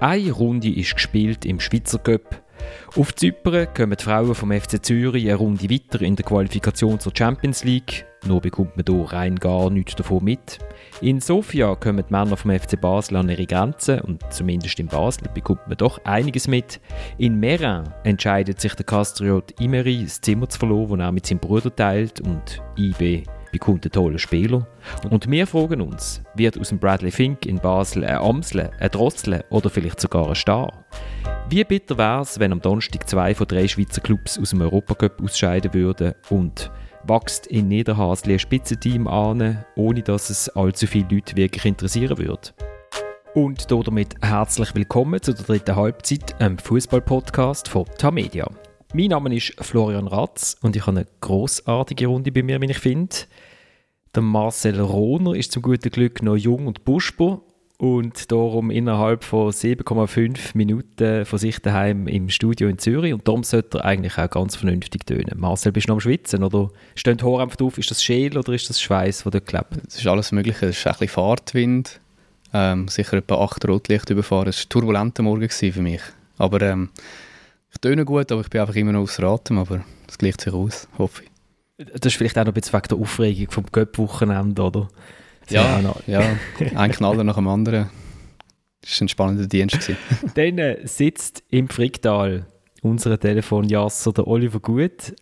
Eine Runde ist gespielt im Schweizer Cup. Auf Zypern kommen die Frauen vom FC Zürich eine Runde weiter in der Qualifikation zur Champions League. Nur bekommt man hier rein gar nichts davon mit. In Sofia kommen die Männer vom FC Basel an ihre Grenzen und zumindest in Basel bekommt man doch einiges mit. In Merin entscheidet sich der Castriot Imeri, das Zimmer zu verloren, das er mit seinem Bruder teilt und IB bekommt einen tollen Spieler. Und wir fragen uns, wird aus dem Bradley Fink in Basel ein Amsle, ein Drossle oder vielleicht sogar ein Star? Wie bitter wäre es, wenn am Donnerstag zwei von drei Schweizer Clubs aus dem Europacup ausscheiden würden und wächst in Niederhasli ein Spitzenteam an, ohne dass es allzu viele Leute wirklich interessieren würde? Und damit herzlich willkommen zu der dritten Halbzeit, einem Fußball-Podcast von Tamedia. Mein Name ist Florian Ratz und ich habe eine großartige Runde bei mir, wie ich finde. Der Marcel Rohner ist zum guten Glück noch jung und buschbar und darum innerhalb von 7,5 Minuten von sich daheim im Studio in Zürich und darum sollte er eigentlich auch ganz vernünftig tönen. Marcel, bist du noch am Schwitzen oder Haare einfach auf? Ist das Schäl oder ist das Schweiß, der dort klebt? Es ist alles Mögliche. Es ist ein bisschen Fahrtwind, ähm, sicher etwa 8 Rotlicht überfahren. Es war ein turbulenter Morgen für mich. Aber ähm, ich töne gut, aber ich bin einfach immer noch außer Atem, aber das gleicht sich aus, hoffe ich. Das ist vielleicht auch noch ein bisschen wegen der Aufregung vom Göpp-Wochenende, oder? Ja, ja, ein Knaller nach dem anderen. Das war ein spannender Dienst. Dann äh, sitzt im Fricktal unser Telefonjasser, der Oliver Gut.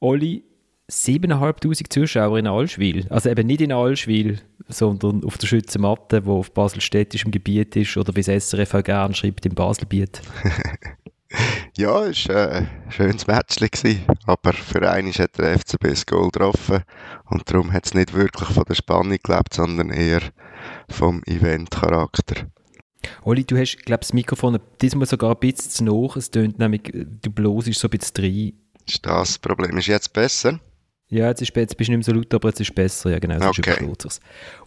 Oli, 7'500 Zuschauer in Allschwil. Also eben nicht in Allschwil, sondern auf der Schützenmatte, wo auf Basel-Städtischem Gebiet ist oder wie es SRF auch gerne schreibt, im Baselbiet. ja, es war ein schönes Match, aber für einen hat der FCB das Goal getroffen und darum hat es nicht wirklich von der Spannung gelebt, sondern eher vom Event-Charakter. Oli, du hast, glaube das Mikrofon diesmal sogar ein bisschen zu hoch. Es tönt nämlich, du blosest so ein bisschen rein. Ist das Problem? Ist jetzt besser? Ja, jetzt, ist, jetzt bist du nicht mehr so laut, aber jetzt ist es besser. Ja, genau, okay.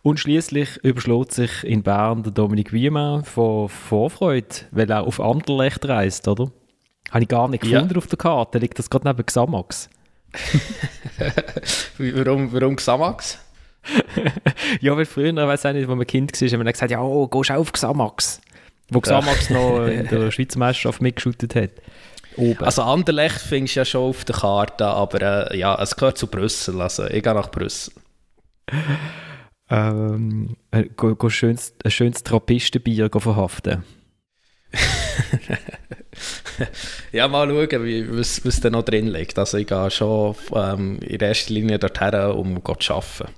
Und schließlich überschlägt sich in Bern der Dominik Wiemann von Vorfreude, weil er auf Anderlecht reist, oder? Habe ich gar nicht gefunden ja. auf der Karte. Liegt das gerade neben Xamax? warum, warum Xamax? ja, weil früher, ich weiß auch nicht, als man Kind war, haben wir gesagt, ja, oh, gehst du auf Xamax? Wo Xamax ja. noch in der Schweizer Meisterschaft mitgeschüttet hat. Oben. Also Anderlecht findest du ja schon auf der Karte, aber äh, ja, es gehört zu Brüssel, also ich gehe nach Brüssel. Ähm, äh, go, go schönes, ein schönes Trappistenbier verhaften. ja, mal schauen, wie, was, was da noch drin liegt. Also ich gehe schon ähm, in erster Linie dorthin, um zu arbeiten.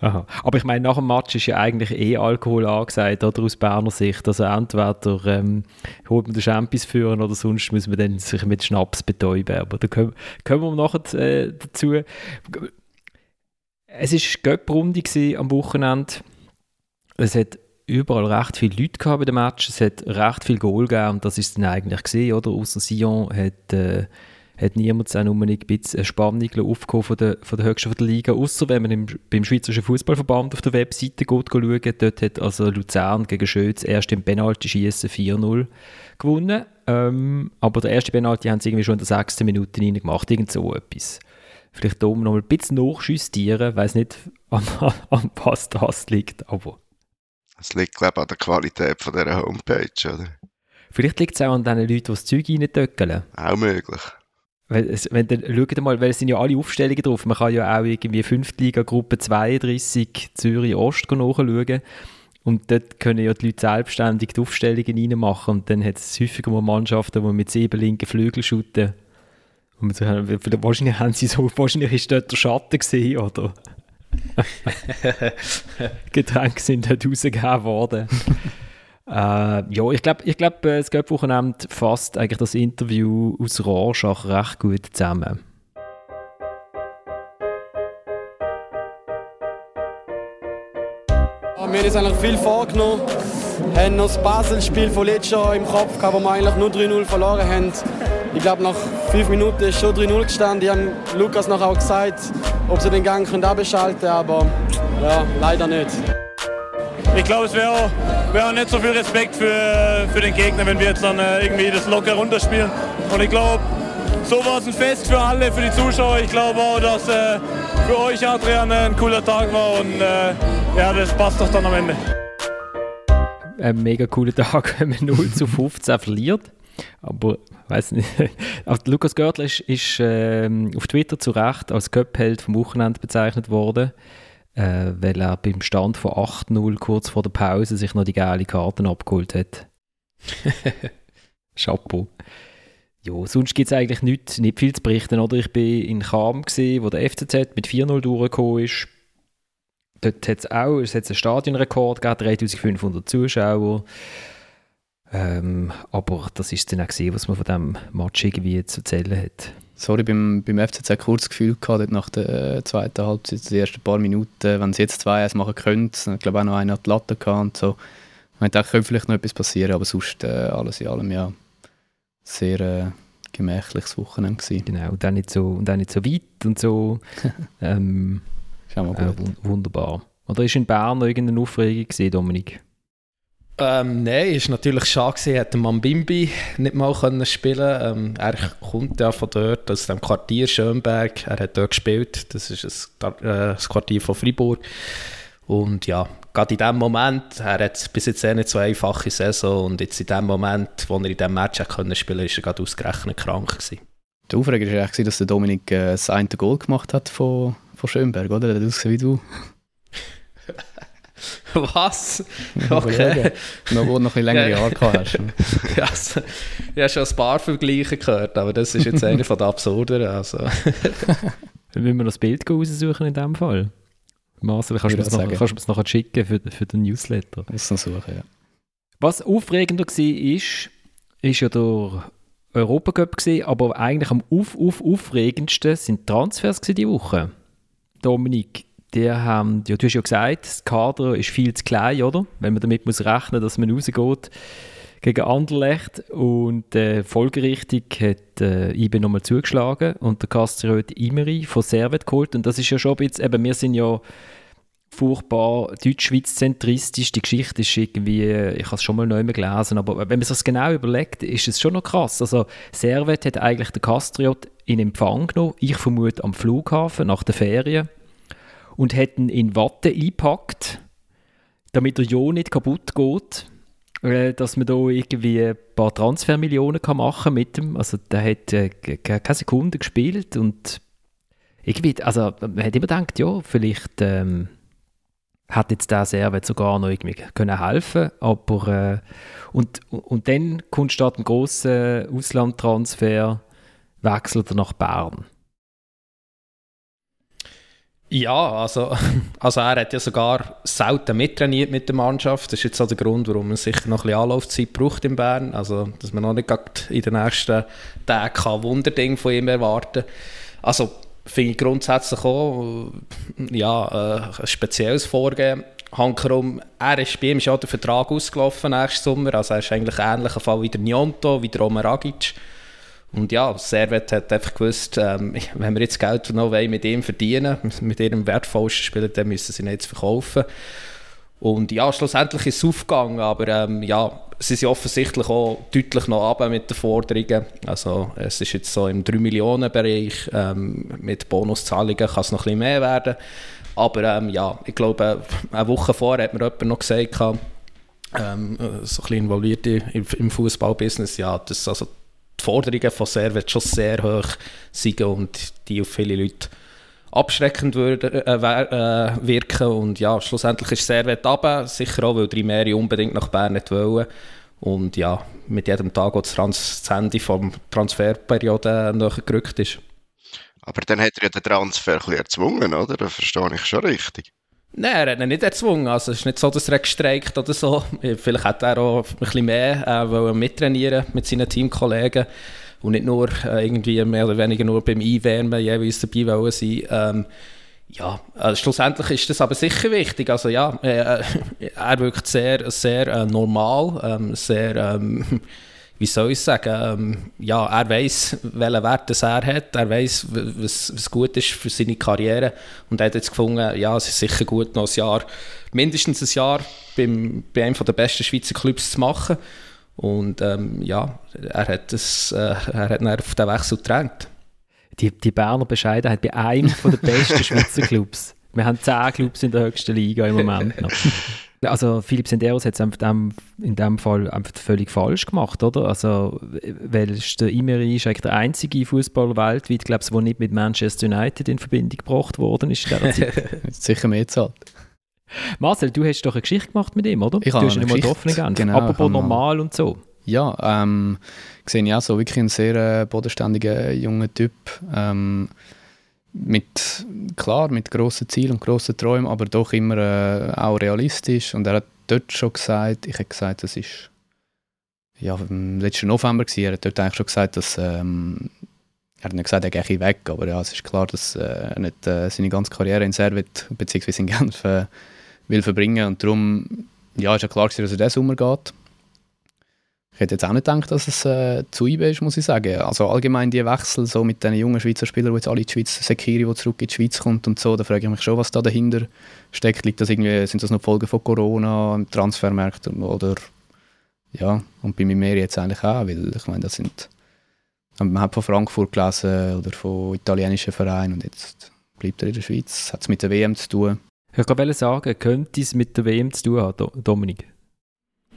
Aha. Aber ich meine, nach dem Match ist ja eigentlich eh Alkohol angesagt, oder aus Berner Sicht. Also entweder ähm, holt man den Champions führen oder sonst muss man dann sich mit Schnaps betäuben. Aber da kommen, kommen wir nachher äh, dazu. Es war Göpprunde am Wochenende. Es hat überall recht viele Leute gehabt bei dem Match. Es hat recht viel Goal gegeben und das ist dann eigentlich gesehen, oder? Außer Sion hat äh, hat niemand auch nur ein bisschen Spannung aufgekommen von der, von der höchsten von der Liga, außer wenn man im, beim Schweizerischen Fußballverband auf der Webseite geht, schauen, dort hat also Luzern gegen Schötz erst im Penalty-Schießen 4-0 gewonnen, ähm, aber der erste Penalty haben sie irgendwie schon in der sechsten Minute reingemacht, irgend so etwas. Vielleicht da noch mal ein bisschen nachjustieren, weiß nicht, an, an was das liegt, aber... Es liegt, glaube ich, an der Qualität von dieser Homepage, oder? Vielleicht liegt es auch an den Leuten, die das Zeug reintöckeln. Auch möglich. Wenn, wenn dann, schaut mal, weil es sind ja alle Aufstellungen drauf. Man kann ja auch irgendwie Fünftliga Gruppe 32 Zürich Ost nachschauen. Und dort können ja die Leute selbstständig die Aufstellungen reinmachen. Und dann hat es häufiger mal Mannschaften, die mit sieben linken Flügeln shooten. Und so, wahrscheinlich haben sie so, wahrscheinlich ist dort der Schatten gesehen, oder? Getränke sind dort rausgegeben worden. Äh, ja, ich glaube, ich glaub, äh, das Göpp-Wochenende fasst eigentlich das Interview aus Rorschach recht gut zusammen. Wir haben uns eigentlich viel vorgenommen, haben noch das Basel-Spiel von letztes Jahr im Kopf gehabt, wo wir eigentlich nur 3-0 verloren haben. Ich glaube, nach fünf Minuten ist schon 3-0 gestanden. Ich habe Lukas noch auch gesagt, ob sie den Gang abschalten können, aber ja, leider nicht. Ich glaube, es wäre wär nicht so viel Respekt für, für den Gegner, wenn wir jetzt dann äh, irgendwie das locker runterspielen. Und ich glaube, so war es ein Fest für alle, für die Zuschauer. Ich glaube auch, dass äh, für euch, Adrian, ein cooler Tag war und äh, ja, das passt doch dann am Ende. ein mega cooler Tag, wenn man 0 zu 15 verliert. Aber weiß nicht. Auch Lukas Görtler ist, ist äh, auf Twitter zu Recht als Cup-Held vom Wochenende bezeichnet worden, äh, weil er beim Stand von 8-0 kurz vor der Pause sich noch die geile Karten abgeholt hat. Chapeau. Ja, sonst gibt es eigentlich nicht, nicht viel zu berichten. Oder? Ich war in Cham, gewesen, wo der FCZ mit 4-0 durchgekommen ist. Dort hat es auch es einen Stadionrekord gegeben, 3500 Zuschauer. Ähm, aber das ist dann auch gewesen, was man von diesem Match irgendwie zu erzählen hat. Sorry, beim, beim FCZ kurz Gefühl gehabt, nach der äh, zweiten Halbzeit, die ersten paar Minuten, wenn sie jetzt zwei eins machen können, ich glaube auch noch einer hat die Latte gehabt und so. Ich dachte, könnte vielleicht noch etwas passieren, aber sonst äh, alles in allem ja sehr äh, gemächliches Wochenende gewesen. Genau, und auch nicht so, und auch nicht so weit und so. ähm. Äh, wunderbar. Oder ist in Bern noch irgendeine Aufregung gesehen, Dominik? Ähm, nein, es war natürlich schade, gewesen, hätte Mambimbi nicht mal können spielen ähm, Er kommt ja von dort, aus dem Quartier Schönberg. Er hat dort gespielt. Das ist ein, äh, das Quartier von Fribourg. Und ja, gerade in dem Moment, er hat bis jetzt eh nicht so eine einfache Saison und jetzt in dem Moment, wo er in diesem Match können spielen konnte, war er gerade ausgerechnet krank. Gewesen. Der Aufreger war dass der Dominik äh, das eine Goal gemacht hat von, von Schönberg, oder? Der hat ausgesehen wie du. Was? Okay. noch, wo du noch ein längere Jahre hast. ja, also, ich habe schon ein paar Vergleiche gehört, aber das ist jetzt einer von den absurderen. Also. Müssen wir noch das Bild raussuchen in dem Fall? Marcel, kannst du es noch, kannst noch schicken für, für den Newsletter? Muss noch suchen, ja. Was aufregender war, ist, ist ja der Europacup gewesen, aber eigentlich am auf, auf, aufregendsten sind Transfers diese Woche. Dominik, die haben, ja, du hast ja gesagt, das Kader ist viel zu klein, oder? Wenn man damit muss rechnen, dass man rausgeht gegen Anderlecht. Und äh, folgerichtig hat äh, IBE nochmal zugeschlagen und der Castriot Imeri von Servet geholt. Und das ist ja schon ein bisschen, eben, wir sind ja furchtbar deutsch-schweiz-zentristisch, die Geschichte ist irgendwie, ich habe es schon mal neu gelesen, aber wenn man sich das genau überlegt, ist es schon noch krass, also Servet hat eigentlich den Castriot in Empfang genommen, ich vermute am Flughafen nach der Ferien und hätten in Watte eingepackt, damit der Jo nicht kaputt geht äh, dass man da irgendwie ein paar Transfermillionen kann machen mit dem. Also der hat äh, keine Sekunde gespielt und irgendwie, also man hat immer gedacht, ja, vielleicht ähm, hat jetzt der Servet sogar noch irgendwie können helfen, aber äh, und, und dann kommt statt einem grossen Auslandtransfer wechselt er nach Bern. Ja, also, also er hat ja sogar selten mittrainiert mit der Mannschaft. Das ist jetzt auch der Grund, warum man sicher noch ein bisschen Anlaufzeit braucht in Bern. Also, dass man noch nicht in den nächsten Tagen Wunderding von ihm erwarten Also, finde ich grundsätzlich auch ja, äh, ein spezielles Vorgehen. Hankerum, er ist, bei ihm auch der Vertrag ausgelaufen nächsten Sommer. Also, er ist eigentlich ein ähnlicher Fall wie der Njonto, wie der Omer Agic. Und ja, Servet hat einfach gewusst, ähm, wenn wir jetzt Geld noch mit ihm verdienen, mit ihrem wertvollsten Spieler, dann müssen sie ihn jetzt verkaufen. Und ja, schlussendlich ist es aufgegangen, aber ähm, ja, sie sind offensichtlich auch deutlich noch ab mit den Forderungen. Also es ist jetzt so im 3-Millionen-Bereich, ähm, mit Bonuszahlungen kann es noch ein bisschen mehr werden. Aber ähm, ja, ich glaube, eine Woche vorher hat mir jemand noch gesagt, ähm, so ein bisschen involviert im Fußballbusiness, ja, dass also die Forderungen von Servet schon sehr hoch sind und die auf viele Leute abschreckend würden, äh, äh, wirken. Und ja, schlussendlich ist Servet runter, sicher auch, weil die Meere unbedingt nach Bern nicht wollen. Und ja, mit jedem Tag, wo das, Trans das Ende der Transferperiode nachher gerückt ist. Aber dann hat er ja den Transfer ein bisschen erzwungen, oder? Das verstehe ich schon richtig. Nein, er hat ihn nicht erzwungen. Also, es ist nicht so, dass er gestreikt oder so. Vielleicht hat er auch ein bisschen mehr äh, mittrainieren mit seinen Teamkollegen und nicht nur äh, irgendwie mehr oder weniger nur beim Einwärmen jeweils dabei wollen sein. Ähm, ja, äh, schlussendlich ist das aber sicher wichtig. Also ja, äh, er wirkt sehr, sehr äh, normal, ähm, sehr ähm, wie soll ich sagen, ähm, ja, er weiß, welchen Wert das er hat, er weiß, was, was gut ist für seine Karriere und er hat jetzt gefunden, ja, es ist sicher gut, noch ein Jahr, mindestens ein Jahr beim, bei einem der besten Schweizer Clubs zu machen und ähm, ja, er hat, das, äh, er hat auf den Wechsel gedrängt. Die, die Berner Bescheidenheit bei einem der besten Schweizer Clubs. Wir haben zehn Clubs in der höchsten Liga im Moment noch. Also Philipp Senderos hat es in dem Fall einfach völlig falsch gemacht, oder? Also, weil der Imeri ist eigentlich der einzige Fußballer weltweit, glaube ich, der nicht mit Manchester United in Verbindung gebracht worden ist. Sicher mehr zahlt. Marcel, du hast doch eine Geschichte gemacht mit ihm, oder? Ich du hast ihn mal getroffen Genau, Apropos normal und so. Ja, ähm, sehe ich auch so wirklich einen sehr äh, bodenständigen jungen Typ. Ähm, mit, klar, mit grossen Zielen und grossen Träumen, aber doch immer äh, auch realistisch. Und er hat dort schon gesagt, ich habe gesagt, das ist ja, im letzten November gewesen, er hat dort eigentlich schon gesagt, dass ähm, er hat nicht gesagt, er gehe weg, aber ja, es ist klar, dass äh, er nicht äh, seine ganze Karriere in Servet bzw. in Genf äh, will verbringen und darum ja, ist ja klar, dass er diesen Sommer geht. Ich hätte jetzt auch nicht gedacht, dass es äh, zu IB ist, muss ich sagen. Also allgemein die Wechsel so mit den jungen Schweizer Spielern, die jetzt alle in die Schweiz, Sekiri, der zurück in die Schweiz kommt und so, da frage ich mich schon, was da dahinter steckt. Liegt das irgendwie, sind das noch Folgen von Corona, im Transfermarkt oder ja, und bei mir jetzt eigentlich auch, weil ich meine, das sind, man hat von Frankfurt gelesen oder von italienischen Vereinen und jetzt bleibt er in der Schweiz. Hat es mit der WM zu tun? Ich wollte sagen, könnte es mit der WM zu tun haben, Dominik?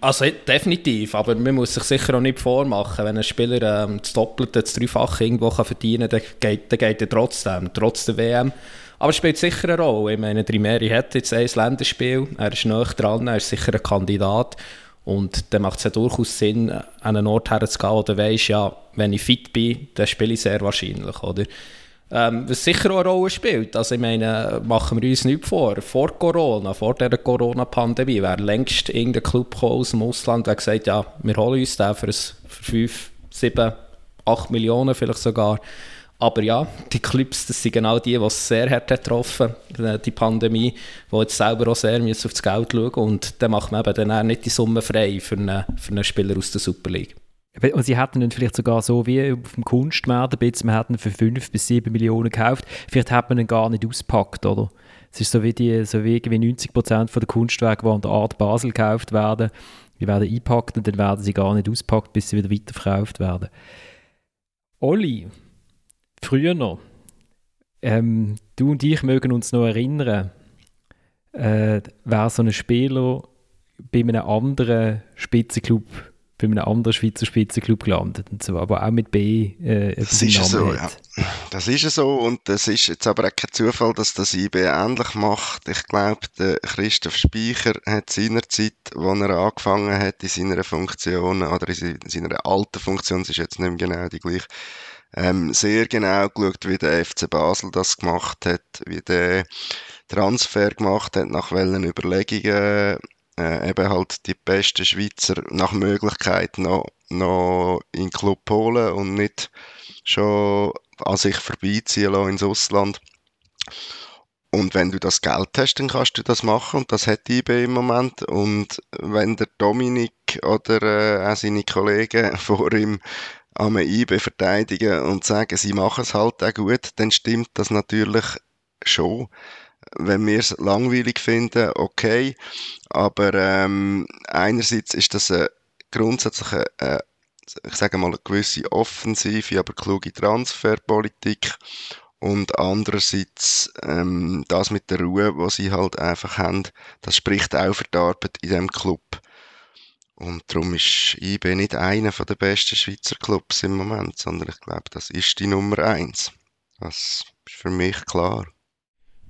Also definitiv, aber man muss sich sicher auch nicht vormachen, wenn ein Spieler ähm, das Doppelte, das Dreifache irgendwo kann verdienen kann, dann geht, dann geht er trotzdem, trotz der WM. Aber es spielt sicher eine Rolle. Ich meine, Trimeri hat jetzt ein Länderspiel, er ist nah dran, er ist sicher ein Kandidat. Und dann macht es ja durchaus Sinn, an einen Ort herzugehen, wo du weißt, ja, wenn ich fit bin, dann spiele ich sehr wahrscheinlich, oder? Ähm, was sicher auch eine Rolle spielt. Also ich meine, machen wir uns nicht vor. Vor Corona, vor dieser Corona-Pandemie, wäre längst irgendein Club aus dem Ausland, der gesagt ja, wir holen uns den für, 5, 7, 8 Millionen vielleicht sogar. Aber ja, die Clubs, das sind genau die, die es sehr hart getroffen äh, die Pandemie, die jetzt selber auch sehr müssen auf das Geld schauen und dann macht man eben dann auch nicht die Summe frei für einen, für einen Spieler aus der Super League. Und sie hätten ihn vielleicht sogar so wie auf dem Kunstmarkt, wir hätten ihn für 5 bis 7 Millionen gekauft, vielleicht hat man ihn gar nicht ausgepackt, oder? Es ist so wie, die, so wie 90 Prozent der Kunstwerke, die an der Art Basel gekauft werden, die werden eingepackt und dann werden sie gar nicht ausgepackt, bis sie wieder weiterverkauft werden. Olli, früher noch, ähm, du und ich mögen uns noch erinnern, äh, wer so ein Spieler bei einem anderen Spitzenclub bei einem anderen Schweizer Spitzenclub gelandet und so, aber auch mit B. Äh, das ist ja so, ja. Das ist ja so und es ist jetzt aber auch kein Zufall, dass das IB ähnlich macht. Ich glaube, der Christoph Speicher hat seinerzeit, als er angefangen hat in seiner Funktion oder in seiner alten Funktion, es ist jetzt nicht mehr genau die gleiche, ähm, sehr genau geschaut, wie der FC Basel das gemacht hat, wie der Transfer gemacht hat, nach welchen Überlegungen äh, eben halt die besten Schweizer nach Möglichkeit noch, noch in den Club holen und nicht schon an sich vorbeiziehen lassen ins Ausland. Und wenn du das Geld hast, dann kannst du das machen und das hat IB im Moment. Und wenn der Dominik oder äh, auch seine Kollegen vor ihm am IB verteidigen und sagen, sie machen es halt auch gut, dann stimmt das natürlich schon wenn wir es langweilig finden, okay. Aber ähm, einerseits ist das eine grundsätzliche, äh, ich sage mal, eine gewisse offensive, aber kluge Transferpolitik. Und andererseits ähm, das mit der Ruhe, was sie halt einfach haben, das spricht auch für die Arbeit in diesem Club. Und darum ist IB nicht einer der besten Schweizer Clubs im Moment, sondern ich glaube, das ist die Nummer eins. Das ist für mich klar.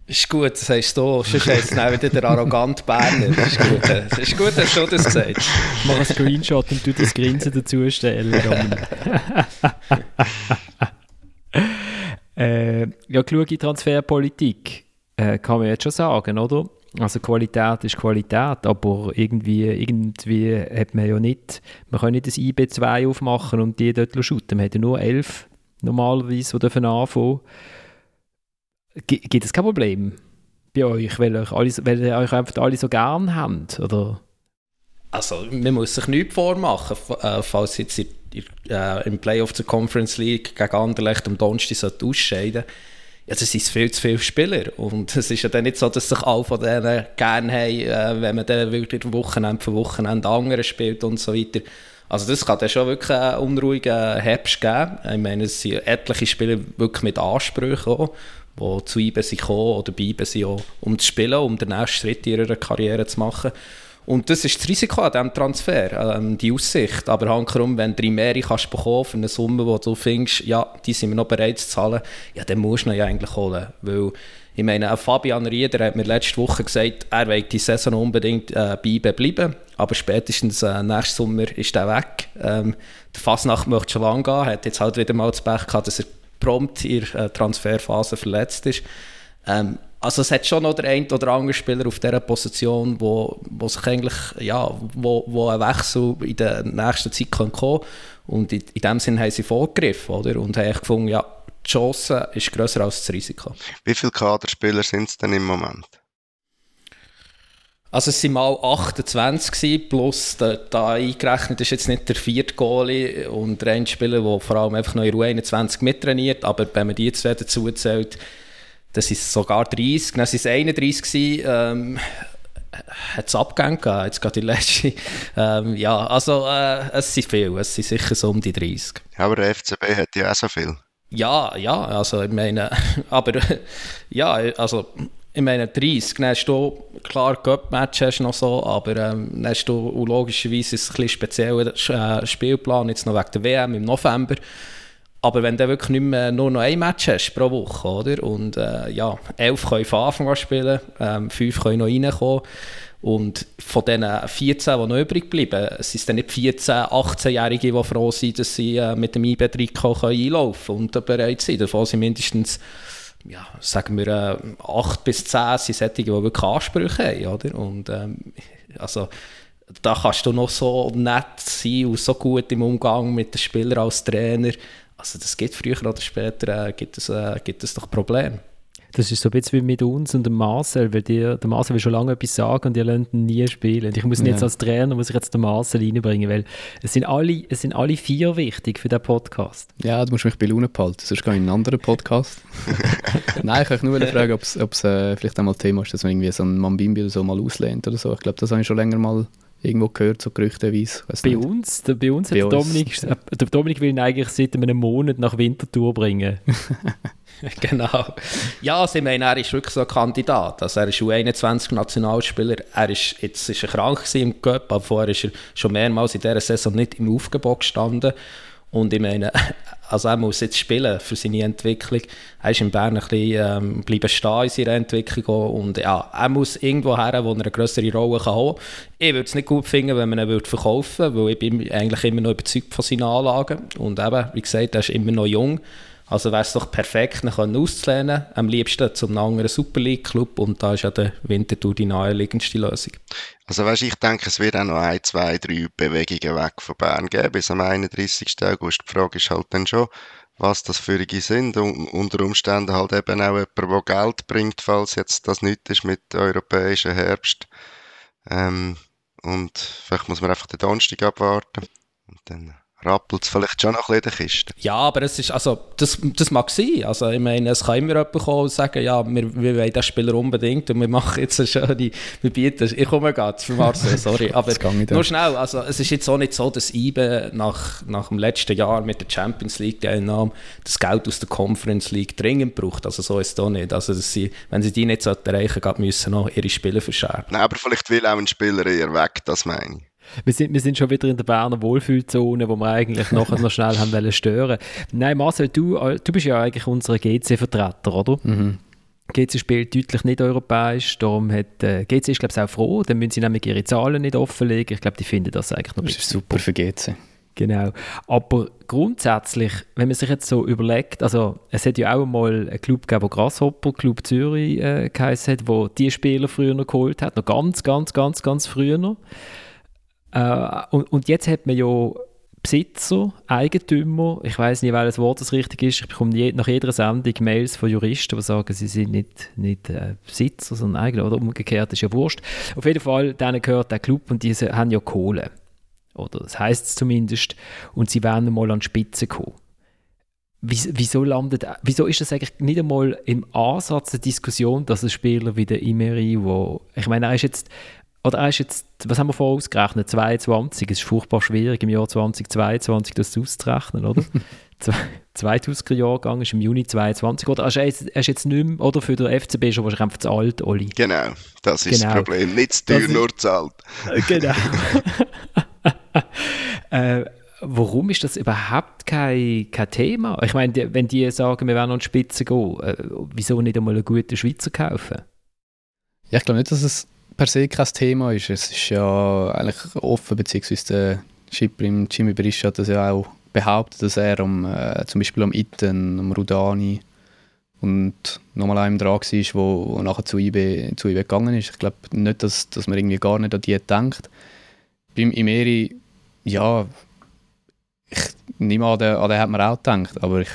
Ist gut, das heißt du. Sonst heißt es dann wieder der arrogante Berner. Ist gut, das ist gut dass du das gesagt hast. Mach einen Screenshot und du das Grinsen dazu stellen. äh, ja, kluge Transferpolitik äh, kann man jetzt schon sagen, oder? Also Qualität ist Qualität, aber irgendwie, irgendwie hat man ja nicht, man kann nicht das IB2 aufmachen und die dort shooten. Man hat ja nur elf normalerweise, die dürfen anfangen Gibt es kein Problem bei euch, weil, euch alle, weil ihr euch einfach alle so gern habt? Oder? Also, man muss sich nichts vormachen, äh, falls jetzt in, äh, im Playoff zur Conference League gegen Anderlecht am Donnerstag ausscheiden ja, das sind viel zu viele Spieler. Und es ist ja dann nicht so, dass sich alle von denen gerne haben, äh, wenn man dann wirklich Wochenende für Wochenende andere spielt und so weiter. Also das kann dann schon wirklich einen unruhigen Herbst geben. Ich meine, es sind etliche Spieler wirklich mit Ansprüchen auch, die zu IBE sind gekommen oder bei IBE sind, um zu spielen, um den nächsten Schritt in ihrer Karriere zu machen. Und das ist das Risiko an diesem Transfer, ähm, die Aussicht. Aber hankerum, wenn du mehr kannst bekommen für eine Summe, die du findest, ja, die sind wir noch bereit zu zahlen, ja, dann musst du ihn ja eigentlich holen. Weil, ich meine, Fabian Rieder hat mir letzte Woche gesagt, er will die Saison unbedingt äh, bei IBE bleiben, aber spätestens äh, nächsten Sommer ist er weg. Ähm, der Fasnacht möchte schon lange gehen, hat jetzt halt wieder mal das Pech gehabt, dass er prompt in der äh, Transferphase verletzt ist. Ähm, also es hat schon noch der ein oder andere Spieler auf dieser Position, wo, wo sich eigentlich, ja, wo, wo ein Wechsel in der nächsten Zeit kann kommen und in, in dem Sinn haben sie vorgegriffen, oder? Und haben gefunden, ja, die Chance ist grösser als das Risiko. Wie viele Kaderspieler sind es denn im Moment? Also es waren mal 28 gewesen, plus da, da eingerechnet ist jetzt nicht der vierte Goalie und der Spieler, der vor allem einfach noch in U21 mittrainiert, aber wenn man die zwei dazu zählt, das ist sogar 30, dann waren es 31 gewesen, ähm, hat es Abgänge gegeben, jetzt gerade die letzte. Ähm, ja, also äh, es sind viele, es sind sicher so um die 30. Ja, aber der FCB hat ja auch so viel. Ja, ja, also ich meine, aber ja, also ich meine 30, dann hast du klar Cup-Match hast noch so, aber ähm, hast du logischerweise ein bisschen spezieller äh, Spielplan, jetzt noch wegen der WM im November. Aber wenn du wirklich nicht mehr nur noch ein Match hast pro Woche, oder? Und äh, ja, elf können von Anfang an spielen, ähm, fünf können noch reinkommen. Und von diesen 14, die noch übrig bleiben, es sind dann nicht 14, 18-Jährige, die froh sind, dass sie äh, mit dem IB-Trikot einlaufen und äh, bereit sind. Davon sind mindestens, ja, sagen wir, äh, 8 bis 10 sind solche, die wirklich Ansprüche haben. Oder? Und ähm, also, da kannst du noch so nett sein und so gut im Umgang mit den Spielern als Trainer. Also das gibt früher oder später äh, gibt, es, äh, gibt es doch Probleme. Das ist so ein bisschen wie mit uns und dem Marcel, weil dir, der Marcel will schon lange etwas sagen und ihr lernt ihn nie spielen. Und ich muss ihn ja. jetzt als Trainer, muss ich jetzt den Marcel reinbringen, weil es sind alle, es sind alle vier wichtig für den Podcast. Ja, du musst mich bei Laune behalten, sonst gehe ich in einen anderen Podcast. Nein, ich kann nur fragen, ob es äh, vielleicht einmal Thema ist, dass man irgendwie so ein Mambimbi oder so mal auslehnt oder so. Ich glaube, das habe ich schon länger mal irgendwo gehört, so gerüchteweise. Bei uns, der, bei uns bei hat uns. Dominik, der Dominik will ihn eigentlich seit einem Monat nach Winterthur bringen. genau. Ja, sie meinen, er ist wirklich so ein Kandidat. Also er ist U21-Nationalspieler. Er ist, jetzt ist er krank im Cup, aber vorher ist er schon mehrmals in dieser Saison nicht im Aufgebot gestanden. Und ich meine, also er muss jetzt spielen für seine Entwicklung. Er ist in Bern ein bisschen ähm, bleiben stehen in seiner Entwicklung und ja, er muss irgendwo her, wo er eine größere Rolle kann haben. Ich würde es nicht gut finden, wenn man ihn verkaufen würde, weil ich bin eigentlich immer noch überzeugt von seinen Anlagen und eben, wie gesagt, er ist immer noch jung also wäre es doch perfekt, ihn auszulehnen, am liebsten zum anderen Super League-Club und da ist ja der Winterthur die naheliegendste Lösung. Also weißt, ich denke, es wird auch noch ein, zwei, drei Bewegungen weg von Bern geben bis am 31. August. Die Frage ist halt dann schon, was das für die sind und unter Umständen halt eben auch jemand, der Geld bringt, falls jetzt das nicht ist mit europäischen Herbst. Ähm, und vielleicht muss man einfach den Donnerstag abwarten und dann rappelt es vielleicht schon noch ein bisschen in der Kiste. Ja, aber es ist, also, das, das mag sein. Also, ich meine, es kann immer jemand kommen und sagen, ja, wir, wir wollen den Spieler unbedingt und wir machen jetzt eine schöne, wir bieten, ich komme gerade für Marcel, sorry, aber nur schnell, also, es ist jetzt auch nicht so, dass IBE nach, nach dem letzten Jahr mit der Champions League Teilnahme das Geld aus der Conference League dringend braucht, also so ist es doch nicht. Also, sie, wenn sie die nicht erreichen sollten, müssen noch ihre Spieler verschärfen. Nein, aber vielleicht will auch ein Spieler eher weg, das meine ich. Wir sind, wir sind schon wieder in der Berner Wohlfühlzone, wo wir eigentlich nachher noch schnell haben wollen stören. Nein, Marcel, du, äh, du bist ja eigentlich unser GC-Vertreter, oder? Mhm. GC spielt deutlich nicht europäisch, darum hat äh, GC ist glaube ich auch froh, dann müssen sie nämlich ihre Zahlen nicht offenlegen. Ich glaube, die finden das eigentlich noch Das ist super für GC. Genau. Aber grundsätzlich, wenn man sich jetzt so überlegt, also es hat ja auch mal einen Club gegeben, der Grasshopper Club Zürich äh, geheißen hat, wo die Spieler früher noch geholt hat, noch ganz, ganz, ganz, ganz früher noch. Äh, und, und jetzt hat man ja Besitzer, Eigentümer, ich weiß nicht, welches Wort das richtig ist, ich bekomme je, nach jeder Sendung Mails von Juristen, die sagen, sie sind nicht, nicht äh, Besitzer, sondern Eigentümer, oder umgekehrt, ist ja wurscht. Auf jeden Fall, denen gehört der Club und diese haben ja Kohle. Oder das heißt es zumindest. Und sie werden mal an die Spitze kommen. Wieso, landet, wieso ist das eigentlich nicht einmal im Ansatz der Diskussion, dass ein Spieler wie der Imeri, wo, ich meine, er ist jetzt oder er ist jetzt, was haben wir vorher ausgerechnet? 22. Es ist furchtbar schwierig im Jahr 2022 das auszurechnen, oder? 2000er Jahrgang ist im Juni 22, oder? Ist, er ist jetzt nicht mehr, oder für den FCB schon wahrscheinlich einfach zu alt, Oli. Genau, das ist genau. das Problem. Nicht zu teuer, nur zu alt. Genau. äh, warum ist das überhaupt kein, kein Thema? Ich meine, wenn die sagen, wir werden an die Spitze gehen, äh, wieso nicht einmal einen guten Schweizer kaufen? Ja, ich glaube nicht, dass es per se kein Thema ist. Es ist ja eigentlich offen, beziehungsweise der Schipper Jimmy Berisch hat das ja auch behauptet, dass er um, äh, zum Beispiel am Itten, am Rudani und nochmal einem dran war, wo, wo nachher zu IB, zu IB gegangen ist. Ich glaube nicht, dass, dass man irgendwie gar nicht an die denkt. Beim Imeri, ja, ich nehme an, an den hat man auch gedacht, aber ich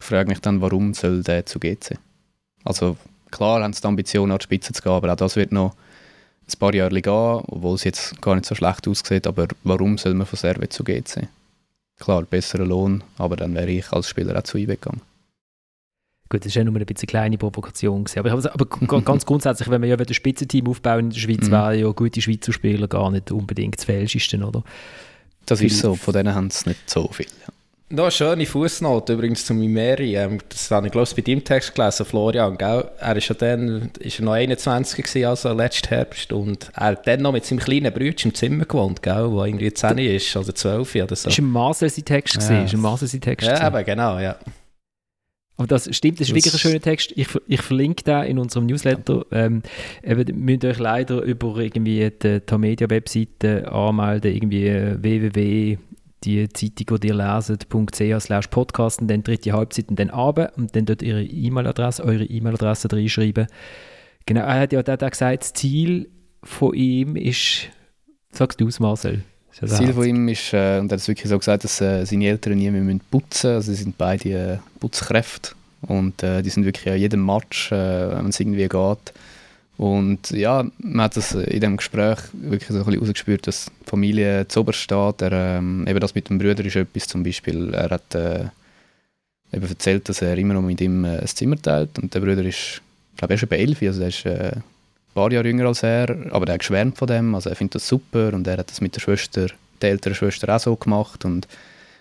frage mich dann, warum soll der zu GC? Also klar haben sie die Ambition, an die Spitze zu gehen, aber auch das wird noch ein paar Jahre gehen, obwohl es jetzt gar nicht so schlecht aussieht, aber warum soll man von Servet zu GC? Klar, besserer Lohn, aber dann wäre ich als Spieler auch zu IB gegangen. Gut, das war ja nur eine bisschen kleine Provokation. Gewesen. Aber, aber ganz grundsätzlich, wenn man ja ein Spitzenteam aufbauen in der Schweiz, mhm. wären ja gute Schweizer Spieler gar nicht unbedingt das Fälscheste, oder? Das ist so, von denen haben sie nicht so viel. Ja. Noch eine schöne Fußnote übrigens zu Mimeri. Das habe ich glaube ich bei deinem Text gelesen, Florian. Gell? Er ist ja dann ist er noch 21 gewesen, also letzten Herbst und er hat dann noch mit seinem kleinen Brütchen im Zimmer gewohnt, gell? wo irgendwie 10 ist oder 12 oder so. Ist ein Marcel sein Text ja. Ist sein Text Ja, aber genau, ja. Aber das stimmt, das ist wirklich ein schöner Text. Ich, ich verlinke den in unserem Newsletter. Ähm, eben, müsst euch leider über irgendwie die Tamedia-Webseite anmelden, irgendwie äh, www die Zeitung, die ihr leset.ch podcast und dann dritte Halbzeit und dann ab und dann dort ihre E-Mail-Adresse, eure E-Mail-Adresse reinschreiben. Genau, er hat ja da gesagt, das Ziel von ihm ist, sagst du es Marcel? Das Ziel von ihm ist, äh, und er hat es wirklich so gesagt, dass äh, seine Eltern nie mehr putzen müssen. Also sie sind beide äh, Putzkräfte und äh, die sind wirklich an jedem Match, äh, wenn es irgendwie geht, und ja, man hat das in dem Gespräch wirklich so ein bisschen rausgespürt, dass die Familie zu steht. Er, ähm, eben das mit dem Bruder ist etwas zum Beispiel. Er hat äh, eben erzählt, dass er immer noch mit ihm äh, ein Zimmer teilt. Und der Bruder ist, ich glaube, er ist bei elf, also er ist äh, ein paar Jahre jünger als er. Aber er hat geschwärmt von dem, also er findet das super. Und er hat das mit der Schwester, der älteren Schwester auch so gemacht. Und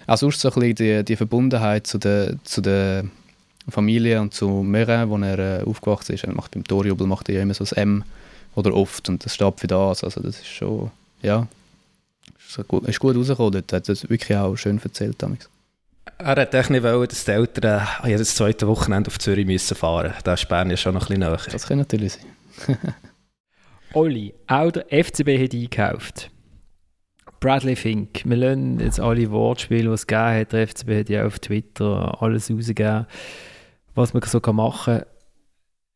auch sonst so ein bisschen die, die Verbundenheit zu der, zu der Familie und zu Merin, wo er äh, aufgewachsen ist. Er macht beim Torjubel macht er ja immer so das M oder oft und das steht für das. Also das ist schon, ja, ist gut, ist gut rausgekommen. Dort hat das wirklich auch schön erzählt. Damals. Er hat echt nicht wollen, dass die Eltern äh, jedes zweite Wochenende auf Zürich müssen fahren müssen. Da ist Bern ja schon noch ein bisschen näher. Das kann natürlich sein. Olli, auch der FCB hat eingekauft. Bradley Fink. Wir lernen jetzt alle Wortspiele, die es gegeben hat. Der FCB hat ja auf Twitter alles rausgegeben was man so machen kann.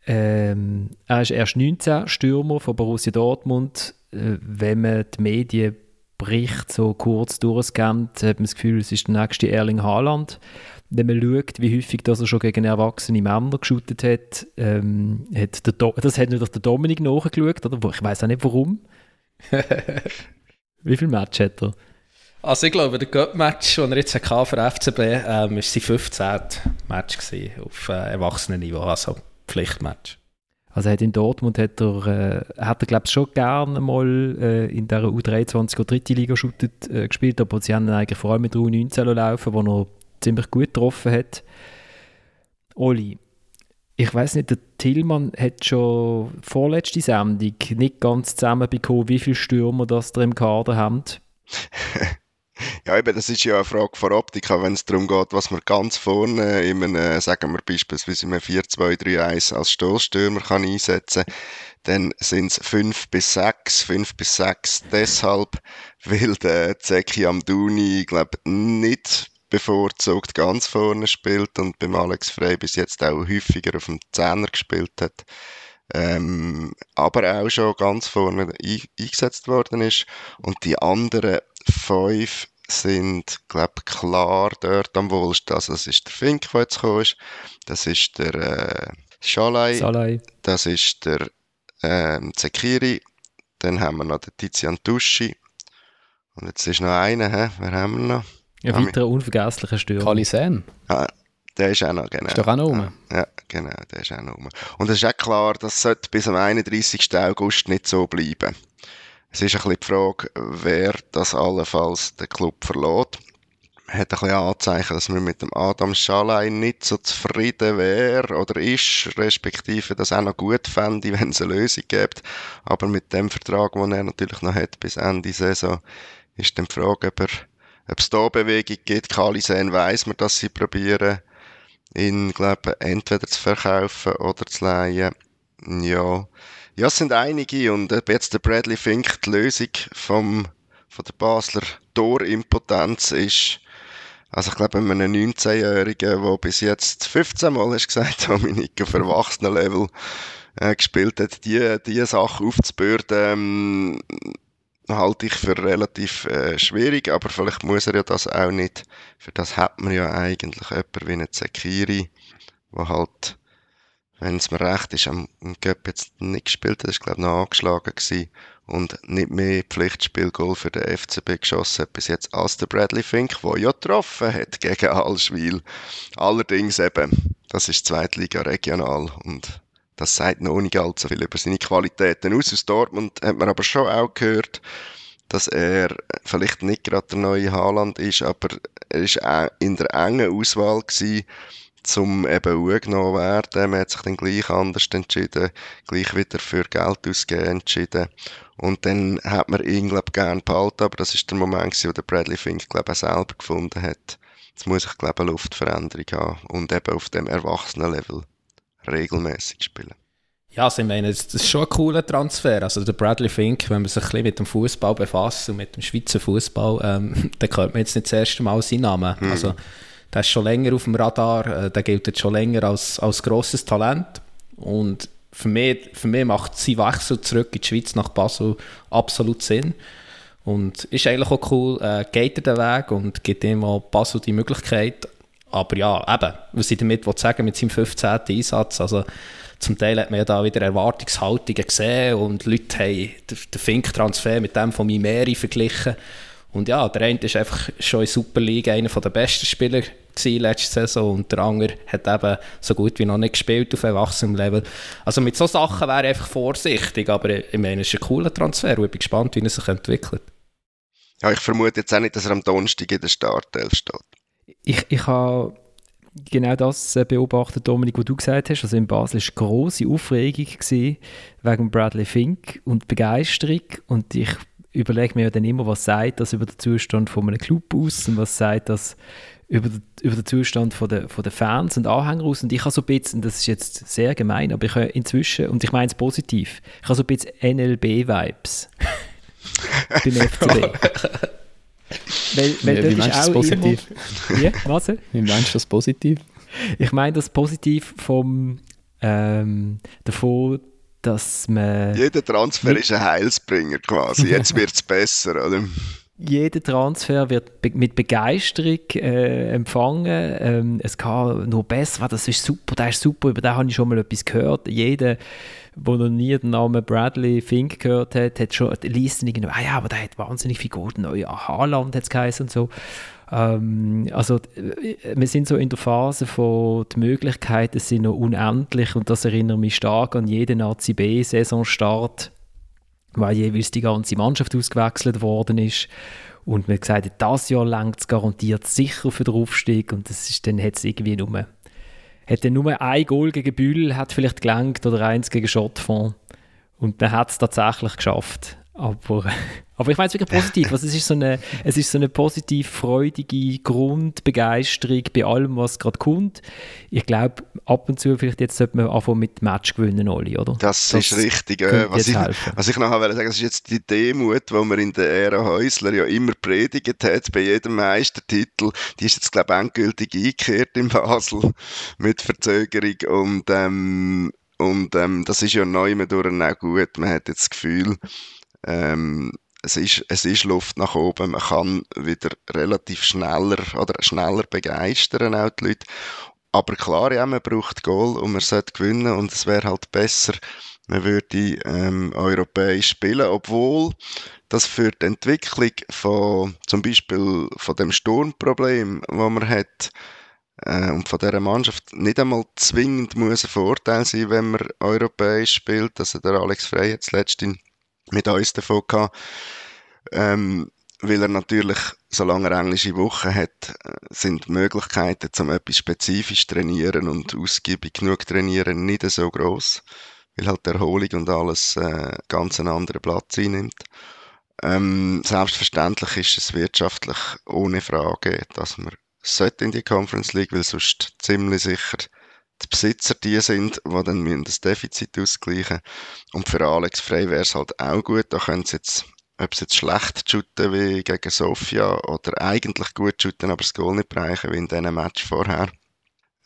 Ähm, er ist erst 19, Stürmer von Borussia Dortmund. Äh, wenn man die Medienberichte so kurz durchscannt, hat man das Gefühl, es ist der nächste Erling Haaland. Wenn man schaut, wie häufig dass er schon gegen erwachsene Männer geschootet hat, ähm, hat das hat natürlich der Dominik nachgeschaut, oder? Ich weiß auch nicht warum. wie viele Matches hat er? Also ich glaube, der Cup-Match, den er jetzt hatte für FCB, ähm, war sein 15. Match gewesen, auf äh, Erwachsenenniveau, also Pflichtmatch. Also hat in Dortmund hat er, äh, hat er glaube ich schon gerne mal äh, in der U23 oder dritte Liga shootet, äh, gespielt, aber sie haben eigentlich vor allem mit der U19 laufen, wo er ziemlich gut getroffen hat. Oli, ich weiß nicht, der Tillmann hat schon vorletzte Sendung nicht ganz zusammenbekommen, wie viele Stürmer das da im Kader haben. Ja, eben, das ist ja eine Frage von Optik, wenn es darum geht, was man ganz vorne in einem, sagen wir beispielsweise in einem 4-2-3-1 als Stoßstürmer kann einsetzen dann sind es 5 bis 6, 5 bis 6 deshalb, weil der Zeki Amduni, glaube nicht bevorzugt ganz vorne spielt und beim Alex Frey bis jetzt auch häufiger auf dem Zehner gespielt hat. Ähm, aber auch schon ganz vorne eingesetzt worden ist. Und die anderen fünf sind, glaube klar dort am wohlsten. Also das ist der Fink, der jetzt gekommen ist. Das ist der äh, Schalai. Salai. Das ist der ähm, Zekiri. Dann haben wir noch den Tizian Tuschi. Und jetzt ist noch einer, hä? wer haben wir noch? Ein weiterer unvergesslicher Stürmer. Kalisen. Ah, der ist auch noch, genau. Ist doch auch noch rum. Ja, genau, der ist auch noch rum. Und es ist auch klar, das sollte bis am 31. August nicht so bleiben. Es ist ein bisschen die Frage, wer das allenfalls den Club verlässt. Man hat ein bisschen Anzeichen, dass man mit dem Adam Schalein nicht so zufrieden wäre oder ist, respektive das auch noch gut fände, wenn es eine Lösung gibt. Aber mit dem Vertrag, den er natürlich noch hat bis Ende Saison, ist dann die Frage, ob, er, ob es da Bewegung gibt. Kali sehen weiss man, dass sie probieren, ihn, glaube entweder zu verkaufen oder zu leihen. Ja, ja, es sind einige und jetzt der Bradley Fink die Lösung vom, von der Basler Torimpotenz ist, also ich glaube, einem 19-Jährigen, der bis jetzt 15 Mal, hast gesagt, Dominik, auf Erwachsenenlevel äh, gespielt hat, die, die Sache aufzubürden, ähm, halte ich für relativ äh, schwierig, aber vielleicht muss er ja das auch nicht. Für das hat man ja eigentlich jemanden wie einen Zekiri, der halt, wenn es mir recht ist, am Göpp jetzt nicht gespielt hat, ist glaube ich noch angeschlagen gewesen und nicht mehr Pflichtspielgoal für den FCB geschossen hat bis jetzt als der Bradley Fink, der ja getroffen hat gegen Allschwil. Allerdings eben, das ist Zweitliga regional und das sagt noch nicht allzu viel über seine Qualitäten aus. Aus Dortmund hat man aber schon auch gehört, dass er vielleicht nicht gerade der neue Haaland ist, aber er ist in der engen Auswahl gewesen, zum eben angenommen werden. Man hat sich dann gleich anders entschieden, gleich wieder für Geld ausgeben entschieden. Und dann hat man ihn, glaube ich, gerne behalten, aber das ist der Moment wo der Bradley Fink, glaube ich, selber gefunden hat. Jetzt muss ich, glaube ich, eine Luftveränderung haben und eben auf dem Erwachsenenlevel regelmäßig spielen. Ja, also ich meine, das ist schon ein cooler Transfer. Also der Bradley Fink, wenn man sich ein bisschen mit dem Fußball befasst und mit dem Schweizer Fußball, ähm, dann hört man jetzt nicht das erste Mal seinen Namen. Hm. Also der ist schon länger auf dem Radar, äh, der gilt jetzt schon länger als, als grosses Talent. Und für mich, für mich macht sein Wechsel zurück in die Schweiz nach Basel absolut Sinn. Und ist eigentlich auch cool, äh, geht er den Weg und gibt ihm auch Basel die Möglichkeit. Aber ja, eben, was ich damit sagen mit seinem 15. Einsatz, also zum Teil hat man ja da wieder Erwartungshaltungen gesehen und Leute haben den Fink-Transfer mit dem von Mimeri verglichen. Und ja, der eine ist einfach schon in Super League einer der besten Spieler letzte Saison und der andere hat eben so gut wie noch nicht gespielt auf Erwachsenenlevel. Also mit solchen Sachen wäre ich einfach vorsichtig, aber ich meine, es ist ein cooler Transfer und ich bin gespannt, wie er sich entwickelt. Ja, ich vermute jetzt auch nicht, dass er am Donnerstag in der Startelf steht. Ich, ich habe genau das äh, beobachtet, Dominik, was du gesagt hast. Also in Basel war grosse Aufregung wegen Bradley Fink und Begeisterung und ich überlege mir dann immer, was sagt das über den Zustand von einem Club aus und was sagt das über, über den Zustand von der, von der Fans und Anhänger aus. Und ich habe so ein bisschen, das ist jetzt sehr gemein, aber ich habe inzwischen, und ich meine es positiv, ich habe so ein bisschen NLB-Vibes beim FCB. weil, weil wie, wie meinst du das positiv? Immer, ja, was? Wie meinst du das positiv? Ich meine das positiv vom ähm, davon, dass man... Jeder Transfer ist ein Heilsbringer quasi. Jetzt wird es besser, oder? Jeder Transfer wird be mit Begeisterung äh, empfangen. Ähm, es kann noch besser, das ist super, der ist super, über den habe ich schon mal etwas gehört. Jeder, der noch nie den Namen Bradley Fink gehört hat, hat schon liest irgendwie, ah ja, aber der hat wahnsinnig viel Gold, neu Haaland hat es geheißen und so. Ähm, also äh, wir sind so in der Phase von die Möglichkeiten sind noch unendlich und das erinnert mich stark an jeden ACB-Saisonstart, weil jeweils die ganze Mannschaft ausgewechselt worden ist. Und wir gesagt hat, das Jahr langt es garantiert sicher für den Aufstieg. Und das ist, dann hat es irgendwie nur hätte nur ein Goal gegen Bühl hat vielleicht gelangt oder eins gegen Schottfonds und dann hat es tatsächlich geschafft. Aber, aber ich meine es wirklich positiv. Also es, ist so eine, es ist so eine positiv freudige Grundbegeisterung bei allem, was gerade kommt. Ich glaube, ab und zu vielleicht jetzt sollte man anfangen mit Match gewinnen, Oli, oder? Das, das ist richtig. Äh, was, ich, was ich nachher sagen das ist jetzt die Demut, die man in der Ära Häusler ja immer predigt hat, bei jedem Meistertitel, die ist jetzt, glaube ich, endgültig eingekehrt in Basel mit Verzögerung und, ähm, und ähm, das ist ja neu durch auch gut. Man hat jetzt das Gefühl, ähm, es ist, es ist Luft nach oben. Man kann wieder relativ schneller oder schneller begeistern auch die Leute. Aber klar, ja, man braucht Goal und man sollte gewinnen und es wäre halt besser, man würde ähm, europäisch spielen, obwohl das für die Entwicklung von zum Beispiel von dem Sturmproblem, wo man hat, äh, und von dieser Mannschaft nicht einmal zwingend muss ein Vorteil sein, wenn man europäisch spielt. Also der Alex Frey hat zuletzt in mit uns davon gehabt. Ähm, weil er natürlich, solange er englische Wochen hat, äh, sind Möglichkeiten, zum etwas spezifisch trainieren und ausgiebig genug trainieren, nicht so groß, weil halt die Erholung und alles äh, ganz einen anderen Platz einnimmt. Ähm, selbstverständlich ist es wirtschaftlich ohne Frage, dass man sollte in die Conference League, weil sonst ziemlich sicher die Besitzer die sind, die dann das Defizit ausgleichen Und für Alex Frey wäre es halt auch gut, da können sie jetzt ob sie jetzt schlecht shooten wie gegen Sofia oder eigentlich gut shooten, aber das Goal nicht bereichen wie in diesem Match vorher.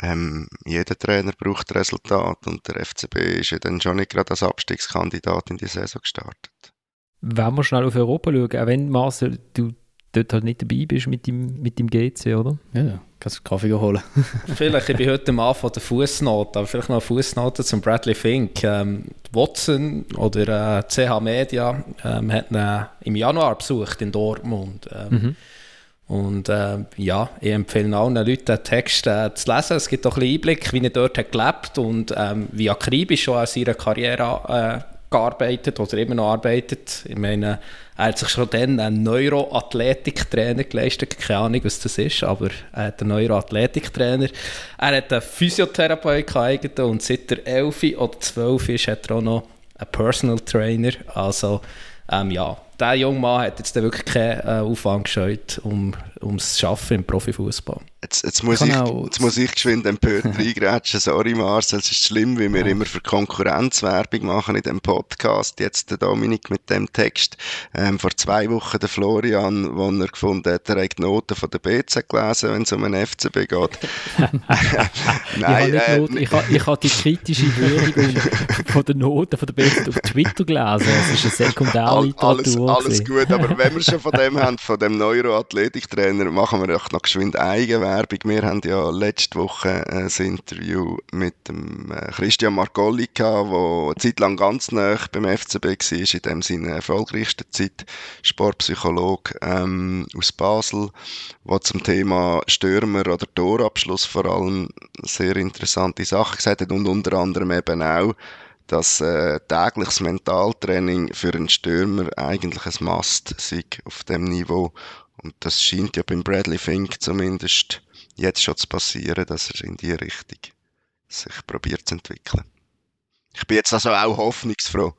Ähm, jeder Trainer braucht Resultat und der FCB ist ja dann schon nicht gerade als Abstiegskandidat in die Saison gestartet. Wenn wir schnell auf Europa schauen, auch wenn Marcel, du dort halt nicht dabei bist mit dem, mit dem GC, oder? Ja, kannst du Kaffee holen. vielleicht, ich bin heute Mann von der Fußnote, aber vielleicht noch eine Fußnote zum Bradley Fink. Ähm, Watson oder äh, CH Media ähm, hat ihn im Januar besucht in Dortmund. Ähm, mhm. Und äh, ja, ich empfehle allen Leuten, den Text äh, zu lesen. Es gibt auch ein bisschen Einblick, wie er dort hat gelebt und ähm, wie akribisch schon an seiner Karriere äh, gearbeitet oder immer noch arbeitet. Ich meine, er hat sich schon dann einen Neuroathletiktrainer geleistet, keine Ahnung, was das ist, aber er hat einen Neuroathletiktrainer. Er hat einen Physiotherapeut geeignet und seit er 11 oder 12 ist, hat er auch noch einen Personal Trainer. Also, ähm, ja, der junge Mann hat jetzt wirklich keinen äh, Aufwand gescheut, um, ums Schaffen im Profifußball. Jetzt, jetzt, muss ich, jetzt muss ich geschwind empört reingrätschen. Sorry, Marcel, es ist schlimm, wie wir ja. immer für Konkurrenzwerbung machen in dem Podcast. Jetzt der Dominik mit dem Text. Ähm, vor zwei Wochen der Florian, wo er gefunden hat, er hat die Noten von der BZ gelesen, wenn es um einen FCB geht. Nein, ich, habe äh, ich, habe, ich habe die kritische Würdigung von den Noten von der BZ auf Twitter gelesen. Es ist eine Sekundärliteratur. Alles, gut, aber wenn wir schon von dem haben, von dem Neuroathletiktrainer, machen wir doch noch geschwind Eigenwerbung Werbung. Wir haben ja letzte Woche ein Interview mit dem äh, Christian Margolli gehabt, der eine Zeit lang ganz nah beim FCB war, in dem seine erfolgreichste Zeit, Sportpsychologe ähm, aus Basel, der zum Thema Stürmer oder Torabschluss vor allem sehr interessante Sachen gesagt hat und unter anderem eben auch, dass äh, tägliches Mentaltraining für einen Stürmer eigentlich ein Must sei auf dem Niveau und das scheint ja beim Bradley Fink zumindest jetzt schon zu passieren, dass er in die Richtung sich probiert zu entwickeln. Ich bin jetzt also auch hoffnungsfroh.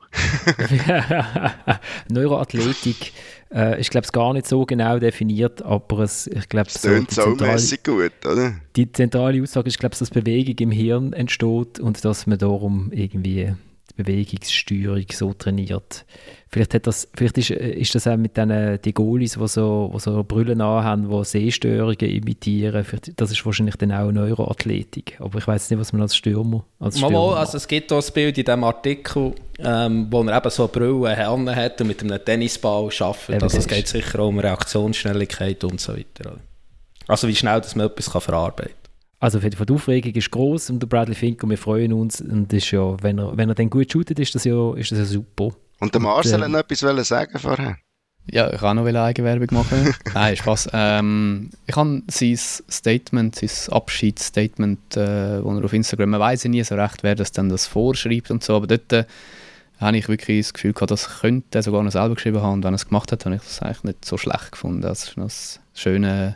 Neuroathletik äh, ist, glaube ich, gar nicht so genau definiert, aber es, ich glaube, so, so gut, oder? Die zentrale Aussage ist, glaube ich, dass Bewegung im Hirn entsteht und dass man darum irgendwie Bewegungssteuerung so trainiert. Vielleicht, hat das, vielleicht ist, ist das auch mit den die Goalies, die so, die so Brüllen haben, die Sehstörungen imitieren. Vielleicht, das ist wahrscheinlich dann auch Neuroathletik. Aber ich weiß nicht, was man als Stürmer als Stürmer Mal, also Es gibt auch ein Bild in diesem Artikel, ähm, wo er eben so Brüllen hat und mit einem Tennisball arbeitet. Also es geht sicher auch um Reaktionsschnelligkeit und so weiter. Also wie schnell dass man etwas kann verarbeiten kann. Also für die Aufregung ist groß und der Bradley Fink und wir freuen uns und ist ja, wenn er, wenn er dann gut shootet, ist das ja, ist das ja super. Und der Marcel und, äh, hat noch etwas sagen vorher. Ja, ich kann noch Eigenwerbung machen. Nein, Spaß. Ähm, ich habe sein Statement, sein Abschiedsstatement, äh, wo er auf Instagram, man weiß nie so recht, wer das dann das vorschreibt und so, aber dort äh, habe ich wirklich das Gefühl gehabt, das könnte er sogar noch selber geschrieben haben und wenn er es gemacht hat, habe ich das eigentlich nicht so schlecht gefunden. Das ist noch ein schönes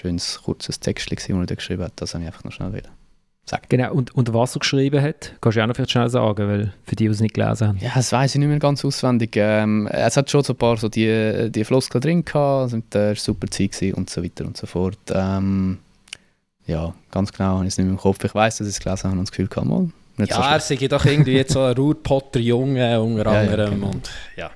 schönes, kurzes Text, das er geschrieben hat. Das habe ich einfach noch schnell wieder sagen. Genau, und, und was er geschrieben hat, kannst du auch noch vielleicht schnell sagen, weil für die, die es nicht gelesen haben. Ja, das weiß ich nicht mehr ganz auswendig. Ähm, es hat schon so ein paar so die, die Floskeln drin gehabt, und der super Zeit und so weiter und so fort. Ähm, ja, ganz genau habe ich es nicht mehr im Kopf. Ich weiß, dass ich es gelesen habe und das Gefühl gehabt, mal, nicht ja, so er sei doch irgendwie jetzt so ein Ruhrpotter-Junge unter anderem. Ja, ja, genau. und, ja.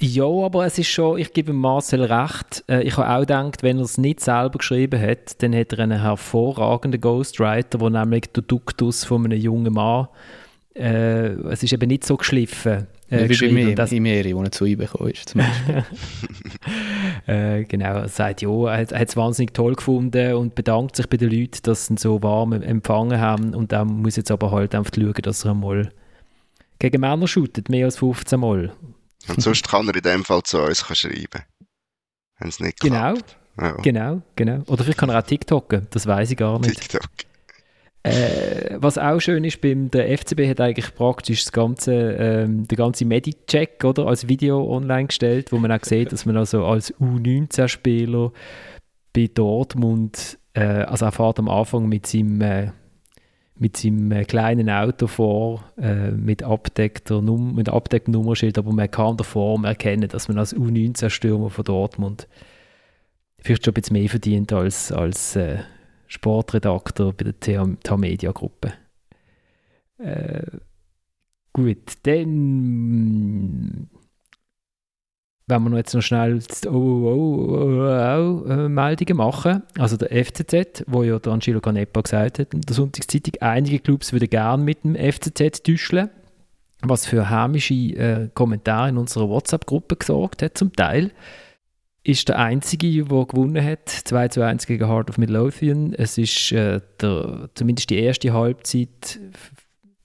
Ja, aber es ist schon, ich gebe Marcel recht. Äh, ich habe auch gedacht, wenn er es nicht selber geschrieben hat, dann hätte er einen hervorragenden Ghostwriter, der nämlich der Duktus von einem jungen Mann, äh, es ist eben nicht so geschliffen. Äh, wie bei mir, das, Imeri, wo er zu ihm gekommen ist, zum Beispiel. äh, genau, er sagt, ja, er hat es wahnsinnig toll gefunden und bedankt sich bei den Leuten, dass sie ihn so warm empfangen haben und dann muss jetzt aber halt einfach schauen, dass er einmal gegen Männer shootet, mehr als 15 Mal. Und sonst kann er in dem Fall zu uns schreiben. Wenn es nicht genau, klappt. Ja. Genau, genau. Oder vielleicht kann er auch TikToken, das weiß ich gar nicht. TikTok. Äh, was auch schön ist, beim der FCB hat eigentlich praktisch das ganze, ähm, der ganze Medicheck oder, als Video online gestellt, wo man auch sieht, dass man also als U19-Spieler bei Dortmund, äh, also er fährt am Anfang mit seinem, äh, mit seinem äh, kleinen Auto vor, äh, mit, abdeckter Num Nummerschild, aber man kann der Form erkennen, dass man als U19-Stürmer von Dortmund vielleicht schon ein bisschen mehr verdient als, als äh, Sportredakteur bei der TH Media Gruppe. Äh, gut, dann wenn wir jetzt noch schnell oh, oh, oh, oh, äh, Meldungen machen. Also der FCZ, wo ja der Angelo Canepa gesagt hat in der Sonntagszeitung, einige Clubs würden gerne mit dem FCZ täuschen, was für hämische äh, Kommentare in unserer WhatsApp-Gruppe gesorgt hat zum Teil ist der Einzige, der gewonnen hat, 2 zu 1 gegen Heart of Midlothian. Es ist äh, der, zumindest die erste Halbzeit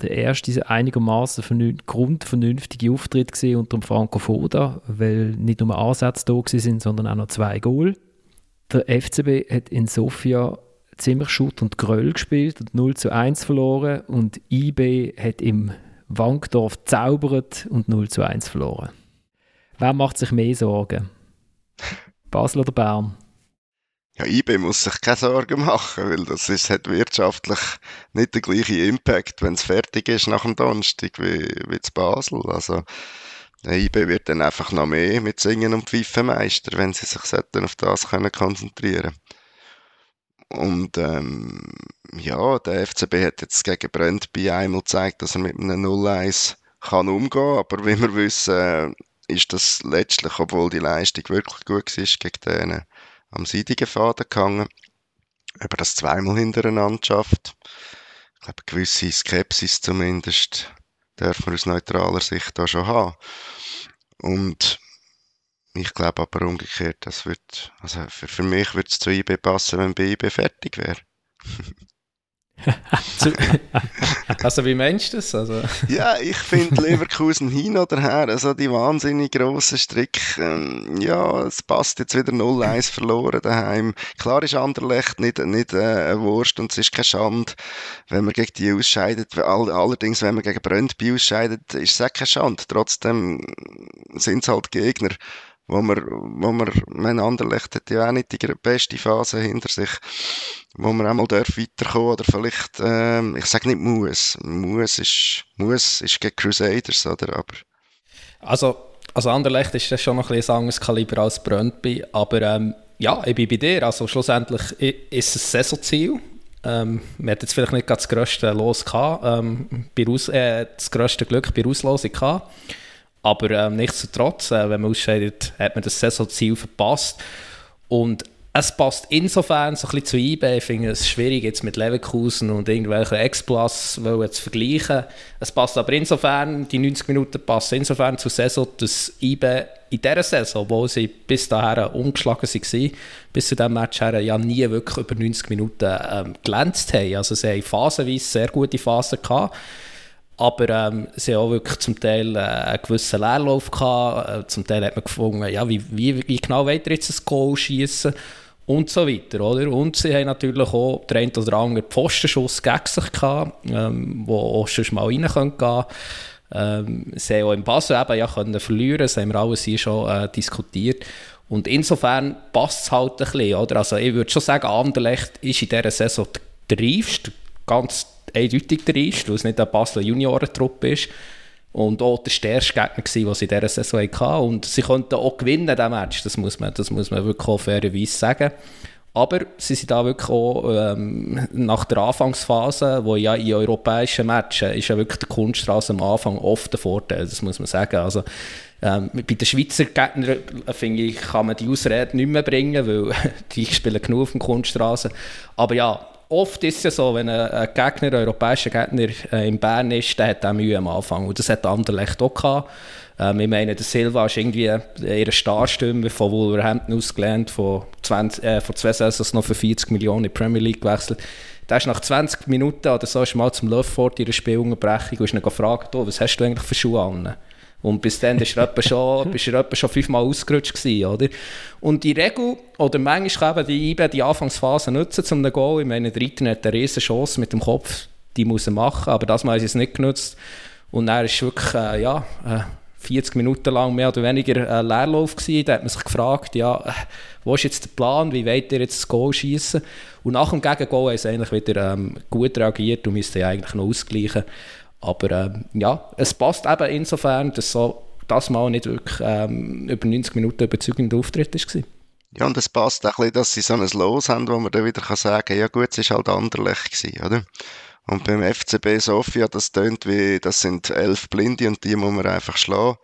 der erste einigermaßen grundvernünftige Auftritt gesehen unter dem Franco Foda, weil nicht nur Ansätze da sind, sondern auch noch zwei Goal. Der FCB hat in Sofia ziemlich Schutt und Gröll gespielt und 0 zu 1 verloren und IB hat im Wankdorf zaubert und 0 zu 1 verloren. Wer macht sich mehr Sorgen? Basel oder Bern? Ja, IB muss sich keine Sorgen machen, weil das ist, hat wirtschaftlich nicht den gleichen Impact, wenn es fertig ist nach dem Donnerstag wie, wie zu Basel. Also, der wird dann einfach noch mehr mit Singen und Pfeifenmeister, wenn sie sich auf das können konzentrieren Und ähm, ja, der FCB hat jetzt gegen Brøndby einmal gezeigt, dass er mit einem 0-1 kann umgehen, aber wie wir wissen, ist das letztlich, obwohl die Leistung wirklich gut war, gegen den am seidigen Faden gehangen. Ob das zweimal hintereinander schafft. Ich glaube, gewisse Skepsis zumindest dürfen wir aus neutraler Sicht da schon haben. Und ich glaube aber umgekehrt, das wird, also für, für mich würde es zu IB passen, wenn bei IB fertig wäre. also wie meinst du das? Also? ja, ich finde Leverkusen hin oder her, also die wahnsinnig grossen Strick, ähm, ja, es passt jetzt wieder 0-1 verloren daheim. Klar ist Anderlecht nicht, nicht äh, eine Wurst und es ist keine Schande, wenn man gegen die ausscheidet. All, allerdings, wenn man gegen Brøndby ausscheidet, ist es auch keine Schande. Trotzdem sind es halt Gegner wo man, wo man, mein Anderlecht hat ja auch nicht die beste Phase hinter sich, wo man einmal darf weiterkommen oder vielleicht, ähm, ich sage nicht muss, muss ist, muss ist gegen Crusaders, oder, aber... Also, also Anderlecht ist das schon noch ein bisschen anderes Kaliber als Brøndby, aber ähm, ja, ich bin bei dir, also schlussendlich ist es ein Saisonziel, ähm, wir hatten jetzt vielleicht nicht das grösste Los gehabt, ähm, bei Aus, äh, das grösste Glück bei Auslosung gehabt, aber ähm, nichtsdestotrotz, äh, wenn man ausscheidet, hat man das Saisonziel verpasst. Und es passt insofern so ein bisschen zu IB. Ich finde es schwierig, jetzt mit Leverkusen und irgendwelchen Ex-Plus zu vergleichen. Es passt aber insofern, die 90 Minuten passen insofern zur Saison, dass IB in dieser Saison, wo sie bis dahin umgeschlagen waren, bis zu diesem Match her, ja nie wirklich über 90 Minuten ähm, glänzt haben. Also sie haben phasenweise sehr gute Phasen gehabt. Aber ähm, sie haben auch wirklich zum Teil äh, einen gewissen Leerlauf gehabt. Äh, zum Teil hat man gefunden, ja, wie, wie, wie genau ihr jetzt ein Goal schießen und so weiter, oder? Und sie haben natürlich auch den einen oder anderen Pfostenschuss gegen sich gehabt, ähm, wo auch schon mal rein gehen ähm, Sie haben auch in Basel eben ja können verlieren, das haben wir alles hier schon äh, diskutiert. Und insofern passt es halt ein bisschen, oder? Also ich würde schon sagen, Anderlecht ist in dieser Saison der reifste, ganz eindeutig der ist, weil es nicht eine Basler Juniorentruppe ist. Und auch der stärkste Gegner war, den sie in dieser Saison hatten. Und sie konnten auch gewinnen, diesen Match. Das muss man, das muss man wirklich auch fairerweise sagen. Aber sie sind da wirklich auch ähm, nach der Anfangsphase, wo ja in europäischen Matches ist ja wirklich die Kunststraße am Anfang oft der Vorteil, das muss man sagen. Also, ähm, bei den Schweizer Gegnern, äh, finde ich, kann man die Ausrede nicht mehr bringen, weil die spielen genug auf der Kunststraße. Aber ja, oft ist es ja so, wenn ein, Gegner, ein europäischer Gegner äh, in Bern ist, der hat auch Mühe am Anfang. Und das hat Anderlecht auch gehabt. Ähm, ich meine, der Silva ist irgendwie ihre Starstürmer von Wolverhampton ausgelernt, von, 20, äh, von zwei Saisons noch für 40 Millionen in die Premier League gewechselt. Der ist nach 20 Minuten oder so ist mal zum Löffort ihrer Spielunterbrechung und ist ihn gefragt, oh, was hast du eigentlich für Schuhe an? Und bis dann bist du etwa schon, bist du etwa schon fünfmal ausgerutscht gewesen, oder? Und die Regel, oder manchmal kann die IBE die Anfangsphase nutzen, um einen Goal. Ich meine, der Reiter hat eine riesen Chance mit dem Kopf, die muss er machen, aber das Mal ist es nicht genutzt. Und er ist wirklich, äh, ja, äh, 40 Minuten lang mehr oder weniger ein Leerlauf gewesen. Da hat man sich gefragt, ja, äh, wo ist jetzt der Plan, wie wollt ihr jetzt das Goal schießen? Und nach dem Gegengol haben sie eigentlich wieder ähm, gut reagiert und müssten eigentlich noch ausgleichen. Aber ähm, ja, es passt eben insofern, dass so das Mal nicht wirklich ähm, über 90 Minuten überzeugender Auftritt war. Ja, und es passt auch ein bisschen, dass sie so ein Los haben, wo man dann wieder sagen kann, ja gut, es war halt anderlich oder? Und beim FCB Sofia, das tönt wie, das sind elf Blinde und die muss man einfach schlagen.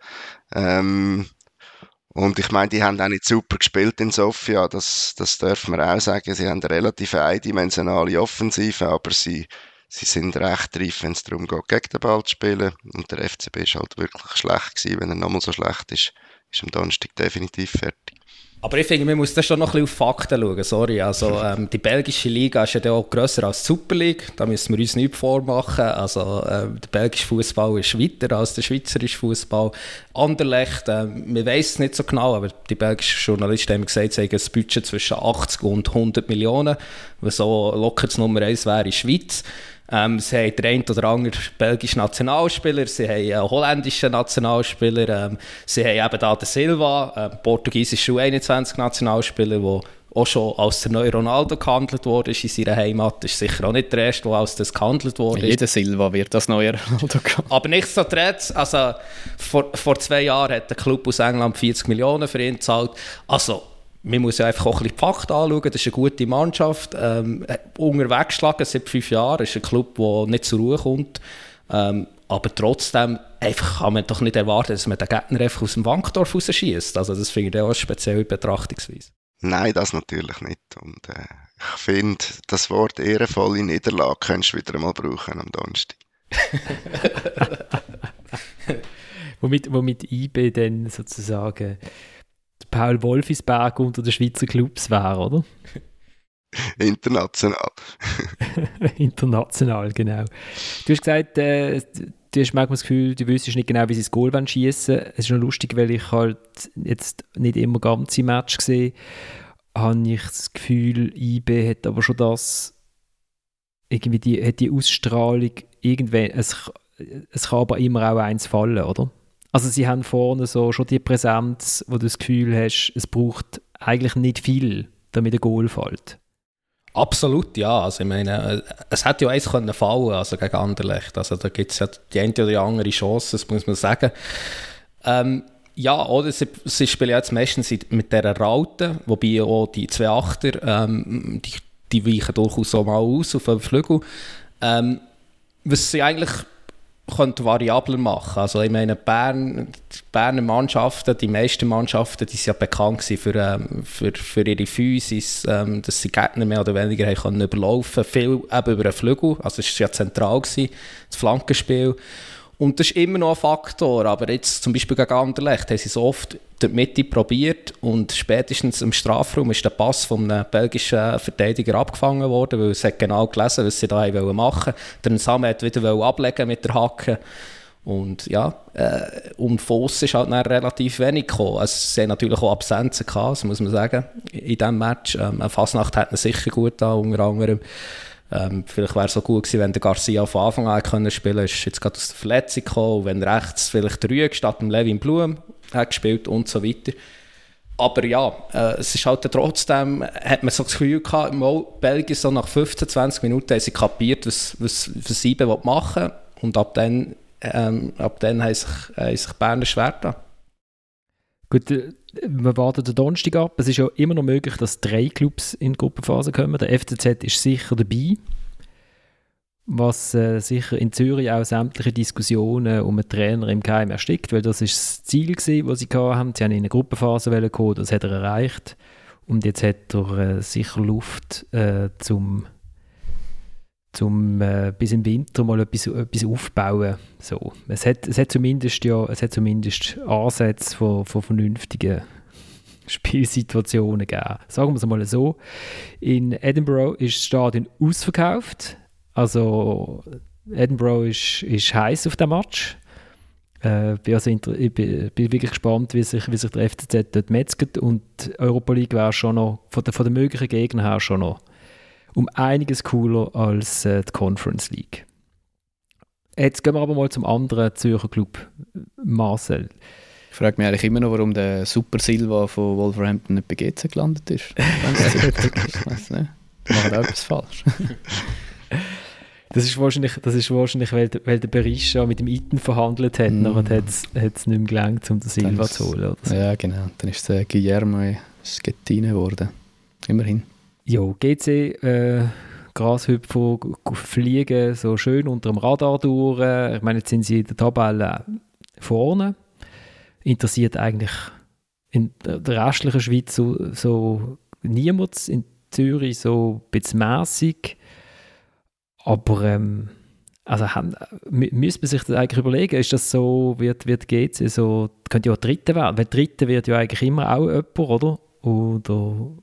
Ähm, und ich meine, die haben auch nicht super gespielt in Sofia, das, das dürfen wir auch sagen. Sie haben eine relativ eindimensionale Offensive, aber sie sie sind recht reif, wenn es darum geht, gegen den Ball zu spielen. Und der FCB ist halt wirklich schlecht gewesen. Wenn er nochmal so schlecht ist, ist am Donnerstag definitiv fertig. Aber ich finde, man muss da schon noch ein bisschen auf Fakten schauen. Sorry, also ähm, die belgische Liga ist ja auch grösser als die Super League. Da müssen wir uns nicht vormachen. Also ähm, der belgische Fußball ist weiter als der schweizerische Fußball. Anderlecht, äh, man weiß es nicht so genau, aber die belgischen Journalisten haben gesagt, sie haben ein Budget zwischen 80 und 100 Millionen, was so locker das Nummer 1 wäre in der Schweiz. Ähm, sie haben den einen oder anderen belgischen Nationalspieler, sie haben einen holländischen Nationalspieler, ähm, sie haben eben da den Silva, äh, portugiesischen U21-Nationalspieler, der auch schon als der neue Ronaldo gehandelt wurde in seiner Heimat. Das ist sicher auch nicht der erste, der als das gehandelt wurde. Jeder Silva wird als neuer Ronaldo gehandelt. Aber nichtsdestotrotz, also vor, vor zwei Jahren hat der Club aus England 40 Millionen für ihn gezahlt. Also man muss ja einfach auch ein bisschen die Fakten anschauen. Das ist eine gute Mannschaft. Ähm, unterwegs geschlagen seit fünf Jahren. Das ist ein Club, der nicht zur Ruhe kommt. Ähm, aber trotzdem einfach kann man doch nicht erwarten, dass man den Gegner einfach aus dem Wankdorf rausschießt. Also das finde ich auch eine spezielle Betrachtungsweise. Nein, das natürlich nicht. Und äh, ich finde, das Wort ehrenvolle Niederlage könntest du wieder einmal brauchen am Donnerstag. womit, womit IB dann sozusagen Paul Wolfisberg unter den Schweizer Clubs wäre, oder? International. International, genau. Du hast gesagt, äh, du hast manchmal das Gefühl, du wüsstest nicht genau, wie sie das Goal schießen Es ist noch lustig, weil ich halt jetzt nicht immer ganze Match gesehen habe ich das Gefühl, IB hat aber schon das irgendwie die, hat die Ausstrahlung irgendwann, es, es kann aber immer auch eins fallen, oder? Also sie haben vorne so schon die Präsenz, wo du das Gefühl hast, es braucht eigentlich nicht viel, damit ein Goal fällt. Absolut, ja. Also ich meine, es hätte ja eins können fallen, also gegen Anderlecht. Also da gibt es ja die eine oder andere Chance, das muss man sagen. Ähm, ja, oder sie, sie spielen jetzt meistens mit dieser Raute, wobei auch die zwei Achter, ähm, die, die weichen durchaus auch mal aus auf den Flügel. Ähm, was sie eigentlich könnte variabler machen. Also ich meine, Bern, die Berner Mannschaften, die meisten Mannschaften, die sind ja bekannt für, ähm, für, für ihre Physis, ähm, dass sie Gegner mehr oder weniger haben können überlaufen Viel eben über den Flügel, also es war ja zentral, gewesen, das Flankenspiel. Und das ist immer noch ein Faktor, aber jetzt zum Beispiel gegen Anderlecht haben sie so oft die Mitte probiert und spätestens im Strafraum ist der Pass von einem belgischen Verteidiger abgefangen worden, weil es hat genau gelesen, was sie da machen wollten. Der Samen hat wieder ablegen mit der Hacke. Und ja, äh, um Foss ist halt relativ wenig gekommen. Also, sie natürlich auch Absenzen gehabt, muss man sagen, in diesem Match. Ähm, Fasnacht hat sicher gut da, unter anderem. Ähm, vielleicht wäre es so gut gewesen, wenn der Garcia von Anfang an können spielen konnte. Ist jetzt gerade aus der Verletzung gekommen. Wenn rechts vielleicht der Rüeg statt dem Levin Blum hat gespielt und so weiter. Aber ja, äh, es ist halt trotzdem, hat man so das Gefühl gehabt, mal Belgien so nach 15, 20 Minuten haben sie kapiert, was, was, was sie machen wollen. Und ab dann, ähm, ab dann haben sich, haben sich Berner schwer da. Gut, äh, wir warten den Donnerstag ab. Es ist ja immer noch möglich, dass drei Clubs in die Gruppenphase kommen. Der FCZ ist sicher dabei, was äh, sicher in Zürich auch sämtliche Diskussionen um einen Trainer im Keim erstickt, weil das ist das Ziel gewesen, das sie hatten. Sie haben in eine Gruppenphase kommen, das hat er erreicht. Und jetzt hat er äh, sicher Luft äh, zum um äh, bis im Winter mal etwas, etwas aufbauen. So. Es, hat, es, hat zumindest, ja, es hat zumindest Ansätze von, von vernünftigen Spielsituationen gegeben. Sagen wir es mal so. In Edinburgh ist das Stadion ausverkauft. Also Edinburgh ist, ist heiß auf dem Match. Äh, bin also ich bin, bin, wirklich gespannt, wie sich, wie sich der FCZ dort metzgt und die Europa League wäre schon noch, von, den, von den möglichen Gegnern her schon noch um einiges cooler als äh, die Conference League. Jetzt gehen wir aber mal zum anderen Zürcher Club, Marcel. Ich frage mich eigentlich immer noch, warum der Super Silva von Wolverhampton nicht bei GC gelandet ist. ich weiß nicht. Machen auch etwas falsch. Das ist wahrscheinlich, das ist wahrscheinlich weil, weil der Berisha mit dem Iten verhandelt hat, mm. aber hat es nicht mehr gelangt, um den Silva zu holen. So. Ja, genau. Dann ist der Guillermo Schettine geworden. Immerhin. Ja, GC, äh, Grashüpfer fliegen so schön unter dem Radar durch. Ich meine, jetzt sind sie in der Tabelle vorne. Interessiert eigentlich in der restlichen Schweiz so, so niemand. In Zürich so ein bisschen mässig. Aber ähm, also haben, müsste man sich das eigentlich überlegen, ist das so, wird, wird GC so, könnte ja auch Dritte werden, weil Dritte wird ja eigentlich immer auch jemand, oder? Oder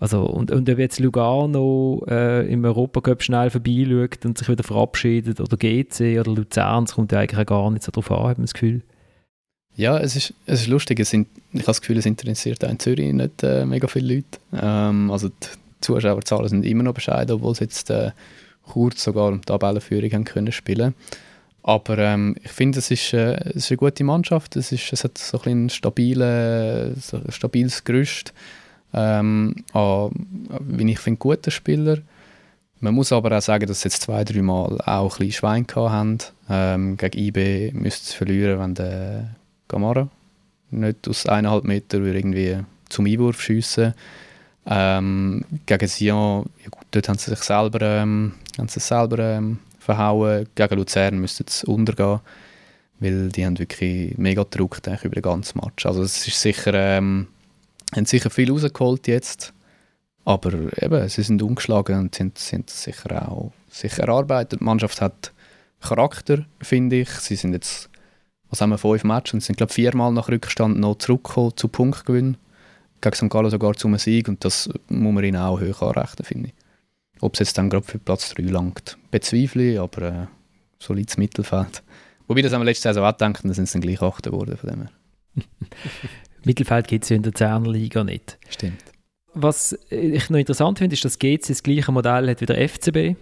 also, und, und ob jetzt Lugano äh, im Europacup schnell vorbeischaut und sich wieder verabschiedet, oder GC oder Luzern, das kommt ja eigentlich auch gar nicht so drauf an, hat man das Gefühl. Ja, es ist, es ist lustig. Es sind, ich habe das Gefühl, es interessiert auch in Zürich nicht äh, mega viele Leute. Ähm, also die Zuschauerzahlen sind immer noch bescheiden, obwohl sie jetzt äh, kurz sogar um die Tabellenführung haben können spielen aber ähm, ich finde, es ist, äh, es ist eine gute Mannschaft. Es, ist, es hat so ein, stabile, so ein stabiles Gerüst. Ähm, an, wie ich finde, guten Spieler. Man muss aber auch sagen, dass sie jetzt zwei, drei Mal auch ein bisschen Schwein haben. Ähm, gegen IB müsste es verlieren, wenn der Gamara nicht aus eineinhalb Meter irgendwie zum Einwurf schiessen ähm, Gegen Sion, ja gut, dort haben sie sich selber, ähm, haben sie selber ähm, verhauen. Gegen Luzern müsste es untergehen, weil die haben wirklich mega Druck über den ganzen Match. Also es ist sicher, ähm, haben sicher viel rausgeholt jetzt, aber eben, sie sind umgeschlagen und sind, sind sicher auch sicher erarbeitet. Die Mannschaft hat Charakter, finde ich. Sie sind jetzt, was haben wir, fünf Matches und sind, glaube viermal nach Rückstand noch zurückgekommen zu Punktgewinn gegen St. Gallen sogar zum Sieg und das muss man ihnen auch hoch anrechnen, finde ich. Ob es jetzt dann gerade für Platz 3 langt, bezweifle ich, aber äh, solides Mittelfeld. Wobei das haben wir letzte Saison auch gedacht, dann sind es dann gleich Achter geworden von dem her. Mittelfeld gibt es ja in der Zerner Liga nicht. Stimmt. Was ich noch interessant finde, ist, dass GC das gleiche Modell hat wie der FCB.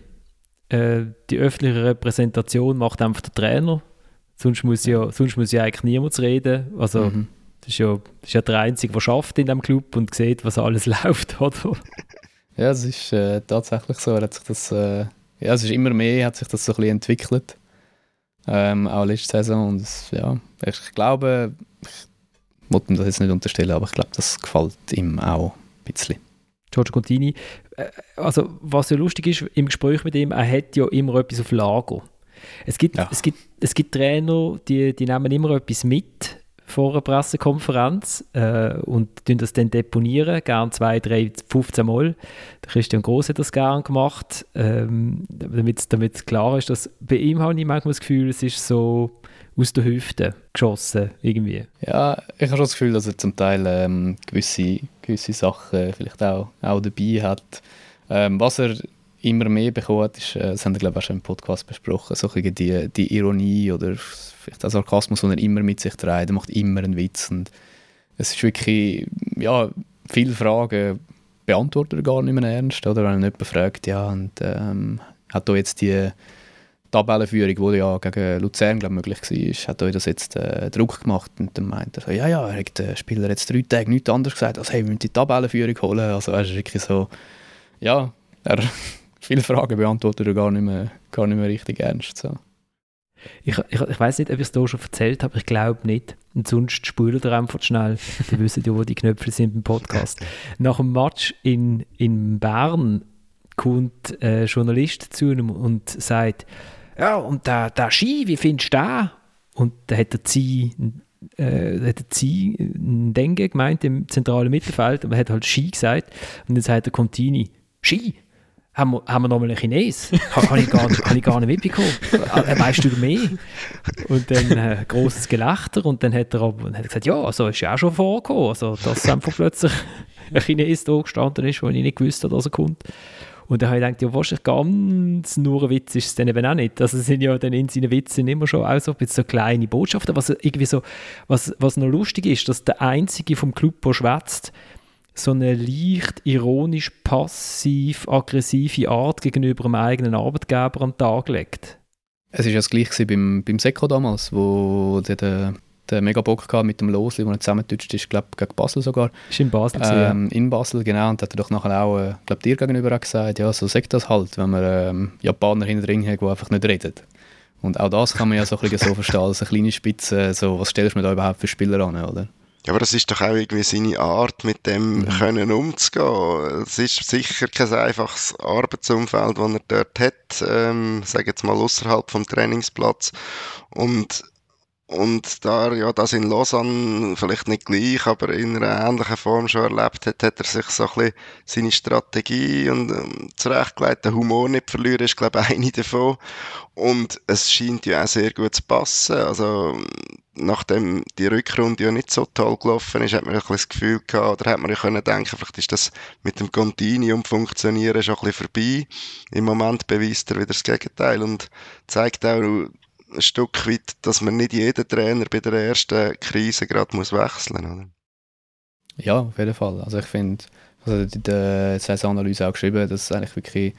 Äh, die öffentliche Repräsentation macht einfach der Trainer. Sonst muss ja, sonst muss ja eigentlich niemand reden. Also mhm. Das ist ja, das ist ja der Einzige, der schafft in diesem Club und sieht, was alles läuft, oder? Ja, es ist äh, tatsächlich so. Hat sich das, äh, ja, es ist immer mehr, hat sich das so ein bisschen entwickelt. Ähm, auch letzte Saison. Und es, ja, ich glaube, ich wollte ihm das jetzt nicht unterstellen, aber ich glaube, das gefällt ihm auch ein bisschen. Giorgio Contini, äh, also was ja lustig ist im Gespräch mit ihm, er hat ja immer etwas auf Lager. Es gibt, ja. es gibt, es gibt Trainer, die, die nehmen immer etwas mit vor einer Pressekonferenz äh, und das dann deponieren, gern zwei, drei, 15 Mal. Der Christian Gross hat das gern gemacht, ähm, damit, damit klar ist, dass bei ihm habe ich manchmal das Gefühl, es ist so aus der Hüfte geschossen irgendwie. Ja, ich habe schon das Gefühl, dass er zum Teil ähm, gewisse, gewisse Sachen vielleicht auch, auch dabei hat. Ähm, was er immer mehr bekommt, ist, äh, das haben wir glaube ich auch schon im Podcast besprochen, so die, die Ironie oder vielleicht auch Sarkasmus, den er immer mit sich trägt. Er macht immer einen Witz. Und es ist wirklich, ja, viele Fragen beantwortet er gar nicht mehr ernst. Oder wenn jemand fragt, ja, und ähm, hat da jetzt die Tabellenführung, die ja gegen Luzern glaub, möglich war, hat euch das jetzt äh, Druck gemacht und dann meint er so, ja, ja, er hat den Spieler jetzt drei Tage nichts anderes gesagt, als hey, wir müssen die Tabellenführung holen. Also er ist wirklich so, ja, er viele Fragen beantwortet er gar nicht mehr, gar nicht mehr richtig ernst. So. Ich, ich, ich weiß nicht, ob ich es hier schon erzählt habe, ich glaube nicht. Und sonst spult ihr einfach schnell. Die wissen ja, wo die Knöpfe sind im Podcast. Nach dem Match in, in Bern kommt ein Journalist zu ihm und sagt, ja, und der, der Ski, wie findest du den? Und da hat er sie äh, hat sie ein Dengue gemeint im zentralen Mittelfeld, er hat halt Ski gesagt. Und dann sagt der Contini, Ski? haben wir, haben wir nochmal einen Chines? Habe ich, gar, hab ich gar nicht mitbekommen. Äh, weißt du mehr? Und dann äh, großes Gelächter und dann hat er, aber, hat gesagt, ja, also ist ja auch schon vorgekommen, also, dass einfach plötzlich ein Chines da gestanden ist, wo ich nicht gewusst habe, dass er kommt. Und dann habe ich gedacht, ja, wahrscheinlich ganz nur ein Witz ist es dann eben auch nicht. Also sind ja dann in seinen Witzen immer schon auch so, so kleine Botschaften, was irgendwie so, was, was noch lustig ist, dass der Einzige vom Club, der schwätzt, so eine leicht ironisch passiv-aggressive Art gegenüber dem eigenen Arbeitgeber an den Tag legt. Es war ja das gleiche beim, beim Seko damals, wo der, der, der mega Bock hatte mit dem Losli, wo er zusammengetutscht ist, glaube gegen Basel sogar. Ist in Basel ähm, In Basel, genau. Und hat er doch nachher auch, äh, glaube dir gegenüber auch gesagt, ja, so sagt das halt, wenn man ähm, Japaner hinten drin hat, die einfach nicht reden. Und auch das kann man ja so ein bisschen so verstehen, als eine kleine Spitze, so, was stellst du mir da überhaupt für Spieler an, oder? Ja, aber das ist doch auch irgendwie seine Art, mit dem mhm. können umzugehen. Es ist sicher kein einfaches Arbeitsumfeld, das er dort hat, ähm, sage jetzt mal außerhalb vom Trainingsplatz. Und und da ja das in Lausanne vielleicht nicht gleich, aber in einer ähnlichen Form schon erlebt hat, hat er sich so ein bisschen seine Strategie und ähm, zurechtgelegt, den Humor nicht verlieren, ist glaube ich eine davon. Und es scheint ja auch sehr gut zu passen. Also nachdem die Rückrunde ja nicht so toll gelaufen ist, hat man ein bisschen das Gefühl gehabt, oder hat man ja können denken, vielleicht ist das mit dem Continuum funktionieren schon ein bisschen vorbei. Im Moment beweist er wieder das Gegenteil und zeigt auch ein Stück weit, dass man nicht jeden Trainer bei der ersten Krise gerade muss wechseln muss. Ja, auf jeden Fall. Also ich finde, also in der Saisonanalyse auch geschrieben, dass es eigentlich wirklich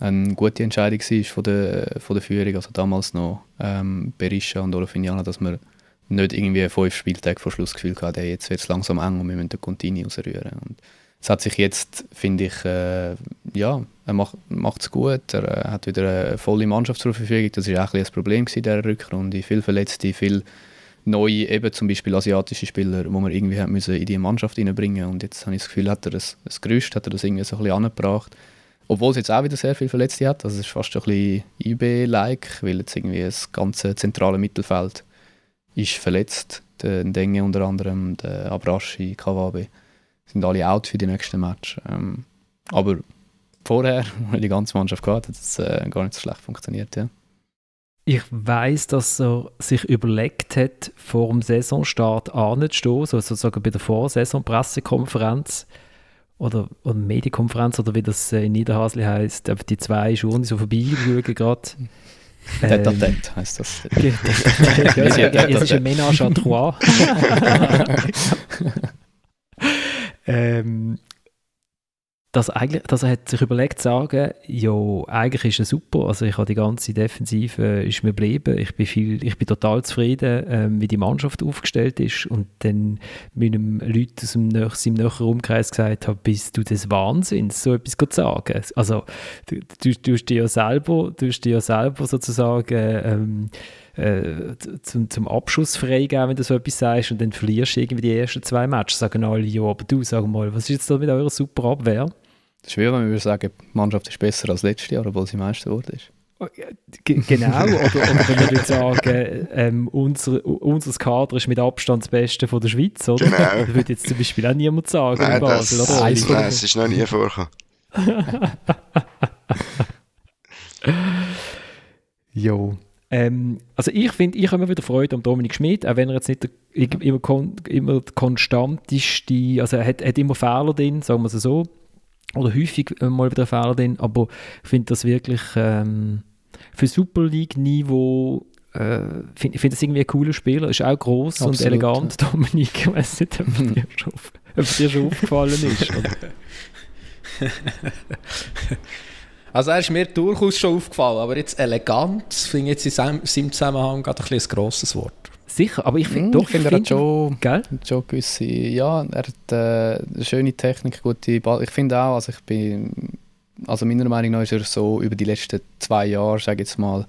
eine gute Entscheidung war von der, von der Führung, also damals noch ähm, Berisha und Olofiniana, dass man nicht irgendwie fünf Spieltage vor Schluss gefühlt hatte, jetzt wird es langsam eng und wir müssen den Contini rausrühren. Und es hat sich jetzt, finde ich, äh, ja, er macht es gut. Er äh, hat wieder eine volle Mannschaft zur Verfügung. Das war auch ein, ein Problem in dieser Rückrunde. Viele Verletzte, viele neue, eben zum Beispiel asiatische Spieler, die man irgendwie hat müssen in die Mannschaft reinbringen Und jetzt habe ich das Gefühl, hat er das, das Gerüst, hat er das irgendwie so ein bisschen angebracht. Obwohl es jetzt auch wieder sehr viele Verletzte hat. Also es ist fast ein bisschen IB-like, weil jetzt irgendwie das ganze zentrale Mittelfeld ist verletzt. Der Denge unter anderem, der Abrashi, Kawabe sind alle out für die nächsten Match. Ähm, aber vorher, weil die ganze Mannschaft gehabt hat, es äh, gar nicht so schlecht funktioniert. Ja. Ich weiß, dass er sich überlegt hat, vor dem Saisonstart anzustehen, so sozusagen bei der Vorsaison-Pressekonferenz oder, oder Medienkonferenz oder wie das in Niederhasli heißt, die zwei Schuhe so vorbeischauen gerade. Tête à tête heisst das. es ist ein Ménage à trois. Ähm, dass, eigentlich, dass er hat sich überlegt zu sagen, ja, eigentlich ist er super, also ich habe die ganze Defensive ist mir geblieben, ich bin, viel, ich bin total zufrieden, ähm, wie die Mannschaft aufgestellt ist. Und dann mit einem Leuten aus dem nach, seinem näheren Umkreis gesagt habe, bist du des Wahnsinns, so etwas zu sagen. Also du, du, du hast dir ja selber, du dir ja selber sozusagen ähm, äh, zum, zum Abschuss freigeben, wenn du so etwas sagst und dann verlierst du irgendwie die ersten zwei Matches, sagen alle, ja, aber du, sag mal, was ist jetzt da mit eurer super Abwehr? Das ist schwer, wenn wir sagen, die Mannschaft ist besser als letztes Jahr, obwohl sie Meister geworden ist. Oh, genau, oder, oder wenn wir sagen, ähm, unser, unser Kader ist mit Abstand das Beste von der Schweiz, oder? Genau. Das würde jetzt zum Beispiel auch niemand sagen nein, in Basel, das, oder? Nein, das ist noch nie vorgekommen. jo. Ähm, also ich finde, ich habe immer wieder Freude am Dominik Schmidt, auch wenn er jetzt nicht der, immer, kon, immer der konstanteste, also er hat, hat immer Fehler drin, sagen wir es so, oder häufig mal wieder Fehler drin, aber ich finde das wirklich ähm, für Super League-Niveau äh, finde find das irgendwie ein cooler Spieler, ist auch groß und elegant, ja. Dominik, ich weiß nicht, ob dir schon, ob dir schon aufgefallen ist. Also er ist mir durchaus schon aufgefallen, aber jetzt elegant finde ich jetzt in seinem Zusammenhang gerade ein, ein grosses Wort. Sicher, aber ich finde mm, doch, ich find, er hat schon, gell? schon gewisse, ja, er hat äh, eine schöne Technik, gute Ball. Ich finde auch, also ich bin, also meiner Meinung nach ist er so über die letzten zwei Jahre, sage ich jetzt mal,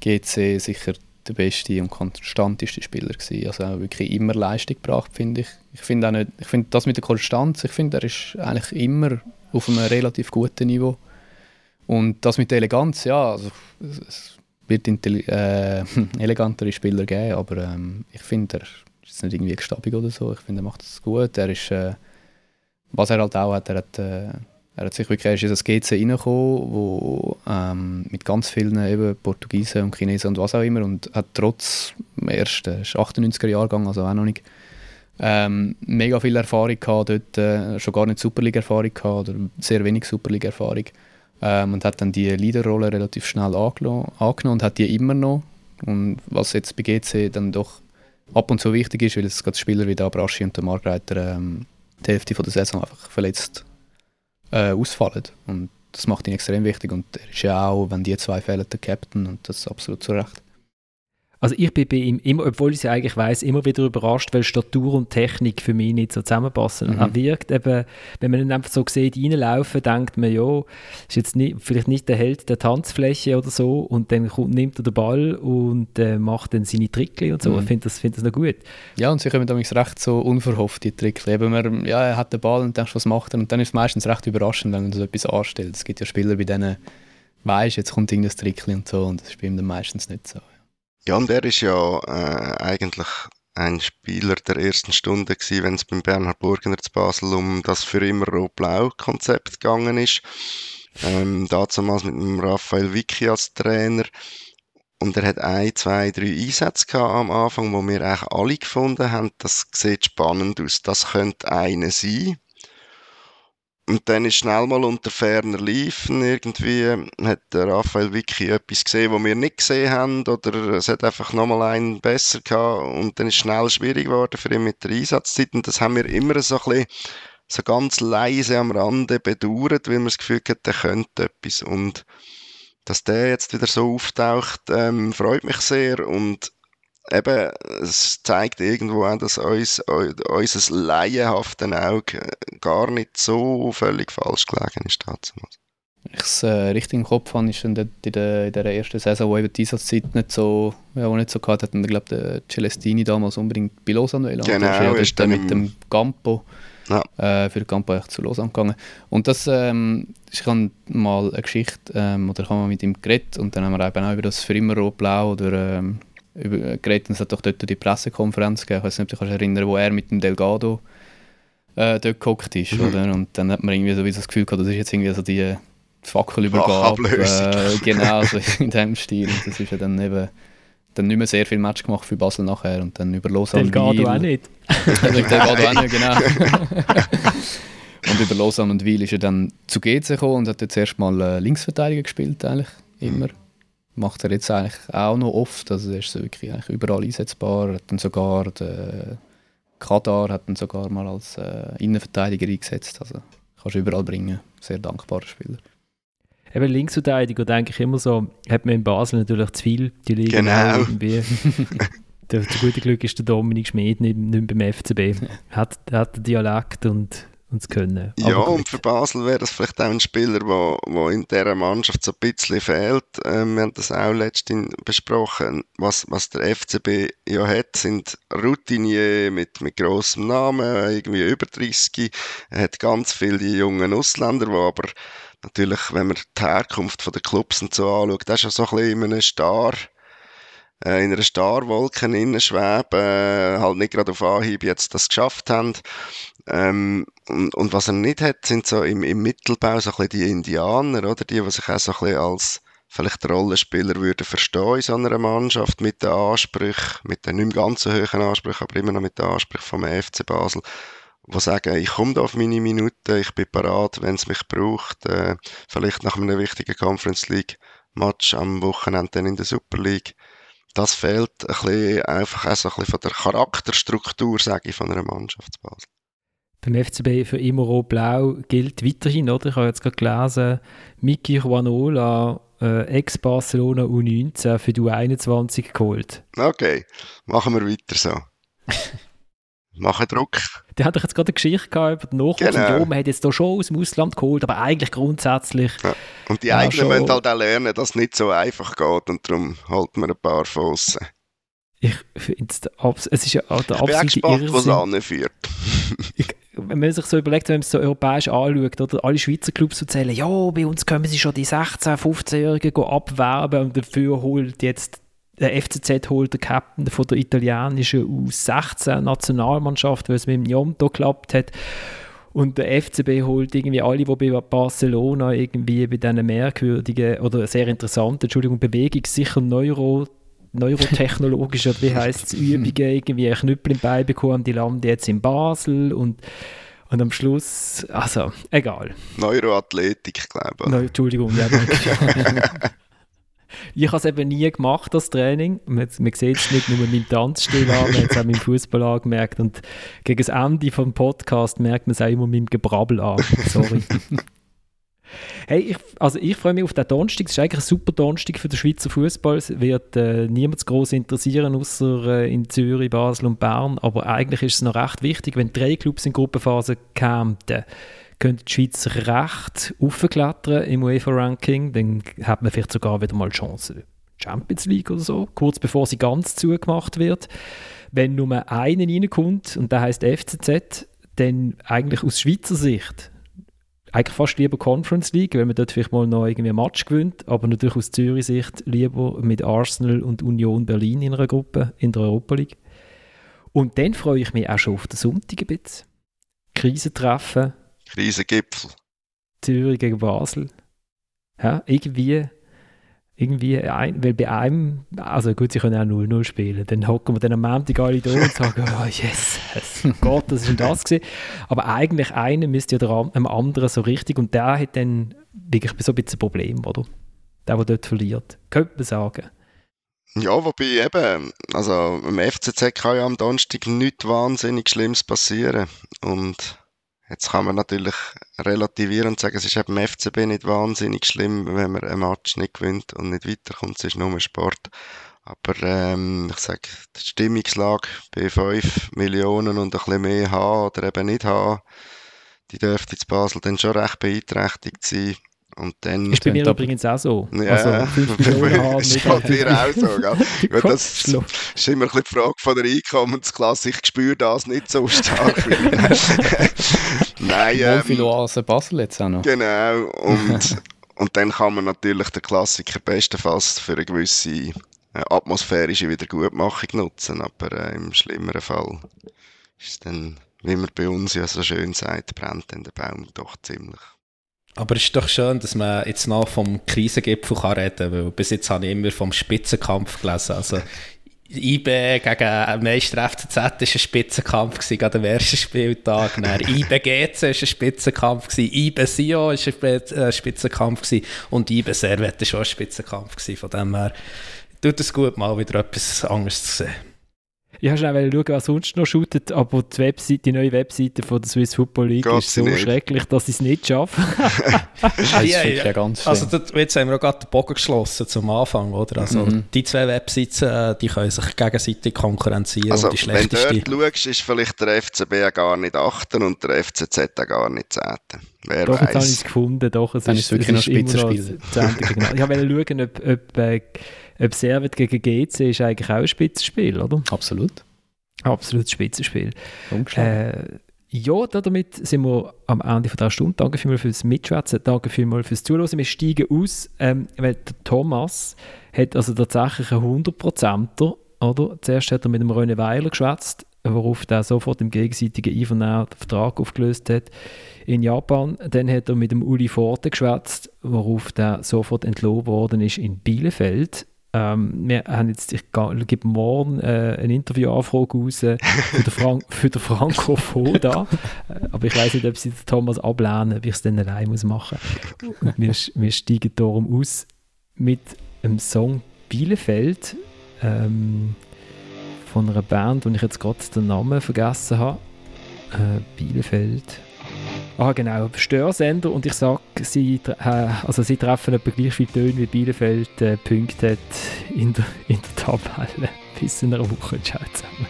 GC sicher der beste und konstanteste Spieler gewesen. Also auch wirklich immer Leistung gebracht, finde ich. Ich finde auch nicht, ich finde das mit der Konstanz, ich finde, er ist eigentlich immer auf einem relativ guten Niveau. Und das mit der Eleganz, ja, also, es wird äh, elegantere Spieler geben, aber ähm, ich finde, er ist nicht irgendwie gestabig oder so. Ich finde, er macht es gut. Er ist, äh, was er halt auch hat, er hat, äh, er hat sich wirklich er ist in das GC reingekommen, wo ähm, mit ganz vielen eben Portugiesen und Chinesen und was auch immer und hat trotz dem ersten, 98er Jahrgang, also auch noch nicht, ähm, mega viel Erfahrung gehabt dort, äh, schon gar nicht Superliga-Erfahrung gehabt oder sehr wenig Superliga-Erfahrung ähm, und hat dann die Leaderrolle relativ schnell angenommen, und hat die immer noch. Und was jetzt bei GC dann doch ab und zu wichtig ist, weil es gerade Spieler wie der Abraschi und der Margreiter ähm, die Hälfte von der Saison einfach verletzt äh, ausfallen. Und das macht ihn extrem wichtig und er ist ja auch, wenn die zwei fehlen, der Captain und das ist absolut zu Recht. Also ich bin bei ihm immer, obwohl ich es ja eigentlich weiß, immer wieder überrascht, weil Statur und Technik für mich nicht so zusammenpassen. Mhm. Er wirkt eben, wenn man ihn einfach so sieht, reinlaufen, denkt man, ja, ist jetzt nicht, vielleicht nicht der Held der Tanzfläche oder so und dann kommt, nimmt er den Ball und äh, macht dann seine Trickli und so. Mhm. Ich finde das, find das noch gut. Ja, und sie kommen damals recht so unverhofft, die Trickli. Eben man, ja, er hat den Ball und denkst, was macht er? Und dann ist es meistens recht überraschend, wenn man so etwas anstellt. Es gibt ja Spieler, bei denen weißt, jetzt kommt irgendein Trickli und so und das ist bei ihm dann meistens nicht so. Und er ist ja äh, eigentlich ein Spieler der ersten Stunde gewesen, wenn es beim Bernhard Burgener zu Basel um das für immer Rot-Blau-Konzept gegangen ist. Ähm, damals mit dem Raphael Vicky als Trainer. Und er hat ein, zwei, drei Einsätze gehabt am Anfang, wo wir eigentlich alle gefunden haben, das sieht spannend aus. Das könnte einer sein. Und dann ist schnell mal unter ferner Liefen irgendwie, hat der Raphael Vicky etwas gesehen, was wir nicht gesehen haben, oder es hat einfach nochmal einen besser gehabt. Und dann ist schnell schwierig geworden für ihn mit der Einsatzzeit. Und das haben wir immer so ein bisschen, so ganz leise am Rande bedauert, weil wir das Gefühl hatten, der könnte etwas. Und dass der jetzt wieder so auftaucht, ähm, freut mich sehr. Und eben, es zeigt irgendwo auch, dass uns, unser laienhaftes Auge gar nicht so völlig falsch gelegen ist. Damals. Ich es äh, richtig im Kopf habe, ist in der, in ersten Saison, wo eben die Einsatzzeit nicht so, ja, nicht so gehabt hat, und ich glaube, der Celestini damals unbedingt bei Lausanne will. Genau, also, ist, ist dann mit dem Campo, ja. äh, für den Campo echt zu Lausanne gegangen. Und das, ähm, ich habe mal eine Geschichte, ähm, oder ich habe mal mit ihm geredet, und dann haben wir eben auch über das für immer Rot-Blau oder ähm, geredet. Es hat doch dort die Pressekonferenz gegeben. Ich weiß nicht, ob du dich erinnern wo er mit dem Delgado äh, dort gehockt ist. Mhm. Oder? Und dann hat man irgendwie so das Gefühl gehabt, das ist jetzt irgendwie so die Fackelübergabe. Äh, genau, so in diesem Stil. Und das ist ja dann eben dann nicht mehr sehr viel Match gemacht für Basel nachher und dann über Lausanne Delgado auch nicht. Delgado auch nicht, genau. und über Lausanne und Wiel ist er dann zu GC gekommen und hat jetzt erstmal äh, Linksverteidiger gespielt eigentlich, immer. Mhm macht er jetzt eigentlich auch noch oft. Also er ist so wirklich eigentlich überall einsetzbar. Hat dann sogar den Kadar hat dann sogar mal als äh, Innenverteidiger eingesetzt. Also kannst du überall bringen. Sehr dankbarer Spieler. Eben Linksverteidiger denke ich immer so, hat man in Basel natürlich zu viel, die liegen genau. irgendwie. der, der gute Glück ist der Dominik Schmid nicht, nicht beim FCB. Hat, hat den Dialekt und und zu können. ja, und für Basel wäre das vielleicht auch ein Spieler, der in dieser Mannschaft so ein bisschen fehlt. Ähm, wir haben das auch letztens besprochen. Was, was der FCB ja hat, sind Routinier mit, mit grossem Namen, irgendwie über 30. Er hat ganz viele junge Ausländer, die aber natürlich, wenn man die Herkunft der Clubs und so anschaut, das ist ja so ein bisschen in einem Star äh, in einer Starwolke schweben, äh, halt nicht gerade auf Anhieb jetzt das geschafft haben. Ähm, und, und, was er nicht hat, sind so im, im Mittelbau so ein bisschen die Indianer, oder? Die, die sich auch so ein bisschen als vielleicht Rollenspieler würden verstehen in so einer Mannschaft mit den Ansprüchen, mit den nicht ganz so hohen Ansprüchen, aber immer noch mit den Ansprüchen vom FC Basel, die sagen, ich komme da auf meine Minuten, ich bin parat, wenn es mich braucht, äh, vielleicht nach einem wichtigen Conference League Match am Wochenende dann in der Super League. Das fehlt ein bisschen, einfach auch so ein bisschen von der Charakterstruktur, sage ich, von einer Mannschaft Basel beim FCB für immer rot-blau gilt weiterhin, oder? Ich habe jetzt gerade gelesen, Miki Juanola, äh, Ex-Barcelona U19 für die U21 geholt. Okay, machen wir weiter so. Machen Druck. Der hat doch jetzt gerade eine Geschichte gehabt über den Nachwuchs. Genau. Man hat jetzt hier schon aus dem Ausland geholt, aber eigentlich grundsätzlich. Ja. Und die eigenen müssen halt auch lernen, dass es nicht so einfach geht und darum holt man ein paar Fossen. Ich finde es, es ist ja der absolute Ich bin gespannt, wo es anführt. wenn man sich so überlegt, wenn man es so europäisch anschaut, oder alle Schweizer Clubs erzählen, ja, bei uns können sie schon die 16-, 15-Jährigen abwerben und dafür holt jetzt der FCZ holt der Captain von der italienischen U16-Nationalmannschaft, weil es mit dem Jomto geklappt hat. Und der FCB holt irgendwie alle, die bei Barcelona irgendwie bei diesen merkwürdigen oder sehr interessanten, Entschuldigung, bewegungssicheren Neuro neurotechnologische, wie heißt es, Übungen, irgendwie einen Knüppel im Bein bekommen, die landen jetzt in Basel und Und am Schluss, also, egal. Neuroathletik, glaube ich. No, Entschuldigung, ja, Ich habe es eben nie gemacht, das Training. Man, man sieht es nicht nur mit meinem Tanzstil an, man hat es auch mit dem Fußball angemerkt. Und gegen das Ende des Podcasts merkt man es auch immer mit dem Gebrabbel an. Sorry. Hey, ich, also ich freue mich auf den Donnerstag. Es ist eigentlich ein super Donnerstag für den Schweizer Fußball. Es wird äh, niemand groß interessieren, außer äh, in Zürich, Basel und Bern. Aber eigentlich ist es noch recht wichtig, wenn drei Clubs in Gruppenphase kämen, könnte die Schweiz recht aufklettern im UEFA-Ranking. Dann hat man vielleicht sogar wieder mal Chancen. Champions League oder so, kurz bevor sie ganz zugemacht wird. Wenn nur einer reinkommt, und der heißt FCZ, dann eigentlich aus Schweizer Sicht eigentlich fast lieber Conference League, weil man dort vielleicht mal noch irgendwie ein Match gewinnt, aber natürlich aus Zürich Sicht lieber mit Arsenal und Union Berlin in einer Gruppe in der Europa League. Und dann freue ich mich auch schon auf den Sonntag ein bisschen. Krisentreffen. Krisengipfel. Zürich gegen Basel. Ja, irgendwie irgendwie, ein, weil bei einem, also gut, sie können auch 0-0 spielen, dann hocken wir dann am Montag alle da und sagen, oh yes, Gott, das ist denn das gewesen. Aber eigentlich einer müsste ja der, dem anderen so richtig und der hat dann wirklich so ein bisschen ein Problem, oder? Der, der dort verliert. Könnte man sagen. Ja, wobei eben, also im FCZ kann ja am Donnerstag nichts wahnsinnig Schlimmes passieren und Jetzt kann man natürlich relativieren und sagen, es ist eben im FCB nicht wahnsinnig schlimm, wenn man ein Match nicht gewinnt und nicht weiterkommt. Es ist nur Sport. Aber ähm, ich sage, die Stimmungslage bei 5 Millionen und ein bisschen mehr haben oder eben nicht haben, die dürfte in Basel dann schon recht beeinträchtigt sein. Und dann ist bei mir übrigens auch so. Ja, also 5 Millionen haben, nicht halt dir auch so. Gell? das ist immer ein bisschen die Frage von der Einkommensklasse. Ich spüre das nicht so stark. Nein. Ähm, viel Oase Basel jetzt auch noch. Genau. Und, und dann kann man natürlich den Klassiker bestenfalls für eine gewisse äh, atmosphärische Wiedergutmachung nutzen. Aber äh, im schlimmeren Fall ist es dann, wie man bei uns ja so schön sagt, brennt dann der Baum doch ziemlich. Aber es ist doch schön, dass man jetzt noch vom Krisengipfel kann reden kann, weil bis jetzt habe ich immer vom Spitzenkampf gelesen. Also IB gegen Meister FCZ war ein Spitzenkampf, gewesen, gerade am ersten Spieltag. Dann IB GC war ein Spitzenkampf, gewesen, IB Sio war ein Spitzenkampf gewesen, und IB Servet war schon ein Spitzenkampf. Von dem her tut es gut, mal wieder etwas anderes zu sehen. Ich habe schnell schauen, was sonst noch shootet, aber die, Webseite, die neue Webseite von der Swiss Football League Geht ist so nicht. schrecklich, dass ich es nicht schaffe. das ja, ja. ja ganz also das, jetzt haben wir auch gerade den Bogen geschlossen zum Anfang, oder? Also mhm. die zwei Webseiten, äh, die können sich gegenseitig konkurrenzieren. Also und die wenn du dort schaust, ist vielleicht der FCB gar nicht 8. und der FCZ gar nicht 10. Wer doch, jetzt habe ich es gefunden, doch. Es ist, ist wirklich noch Spitzenspiel. Ich wollte schauen, ob, ob äh, ob Servet gegen GC ist eigentlich auch ein Spitzenspiel, oder? Absolut. Absolut Spitzenspiel. Äh, ja, damit sind wir am Ende von der Stunde. Danke vielmals fürs Mitschwätzen, danke vielmals fürs Zuhören. Wir steigen aus, ähm, weil der Thomas hat also tatsächlich einen 100%er, oder? Zuerst hat er mit dem René Weiler geschwätzt, worauf der sofort im gegenseitigen Einvernehmen den Vertrag aufgelöst hat in Japan. Dann hat er mit dem Uli Forte geschwätzt, worauf der sofort entlohnt worden ist in Bielefeld. Ähm, wir haben jetzt, ich gebe morgen äh, eine Interviewanfrage raus für den, Frank für den Franco Foda. Äh, aber ich weiß nicht, ob sie Thomas ablehnen, ob ich es dann allein muss machen muss. Wir, wir steigen darum aus mit einem Song Bielefeld ähm, von einer Band, wo ich jetzt gerade den Namen vergessen habe. Äh, Bielefeld. Ah, genau, Störsender und ich sage, sie, äh, also sie treffen etwa gleich viele Töne wie Bielefeld äh, Punkte hat in der, in der Tabelle. Bis in einer Woche. Ciao zusammen.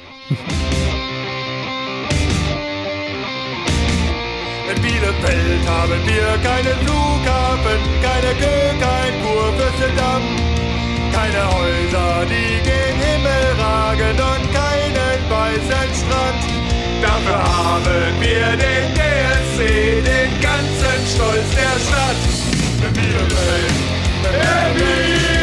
In Bielefeld haben wir keinen Flughafen, keine Kö, kein Kurfürstendamm, keine Häuser, die gen Himmel ragen und keinen weißen Strand. Dafür haben wir den DSC, den ganzen Stolz der Stadt. Bielefeld, Bielefeld.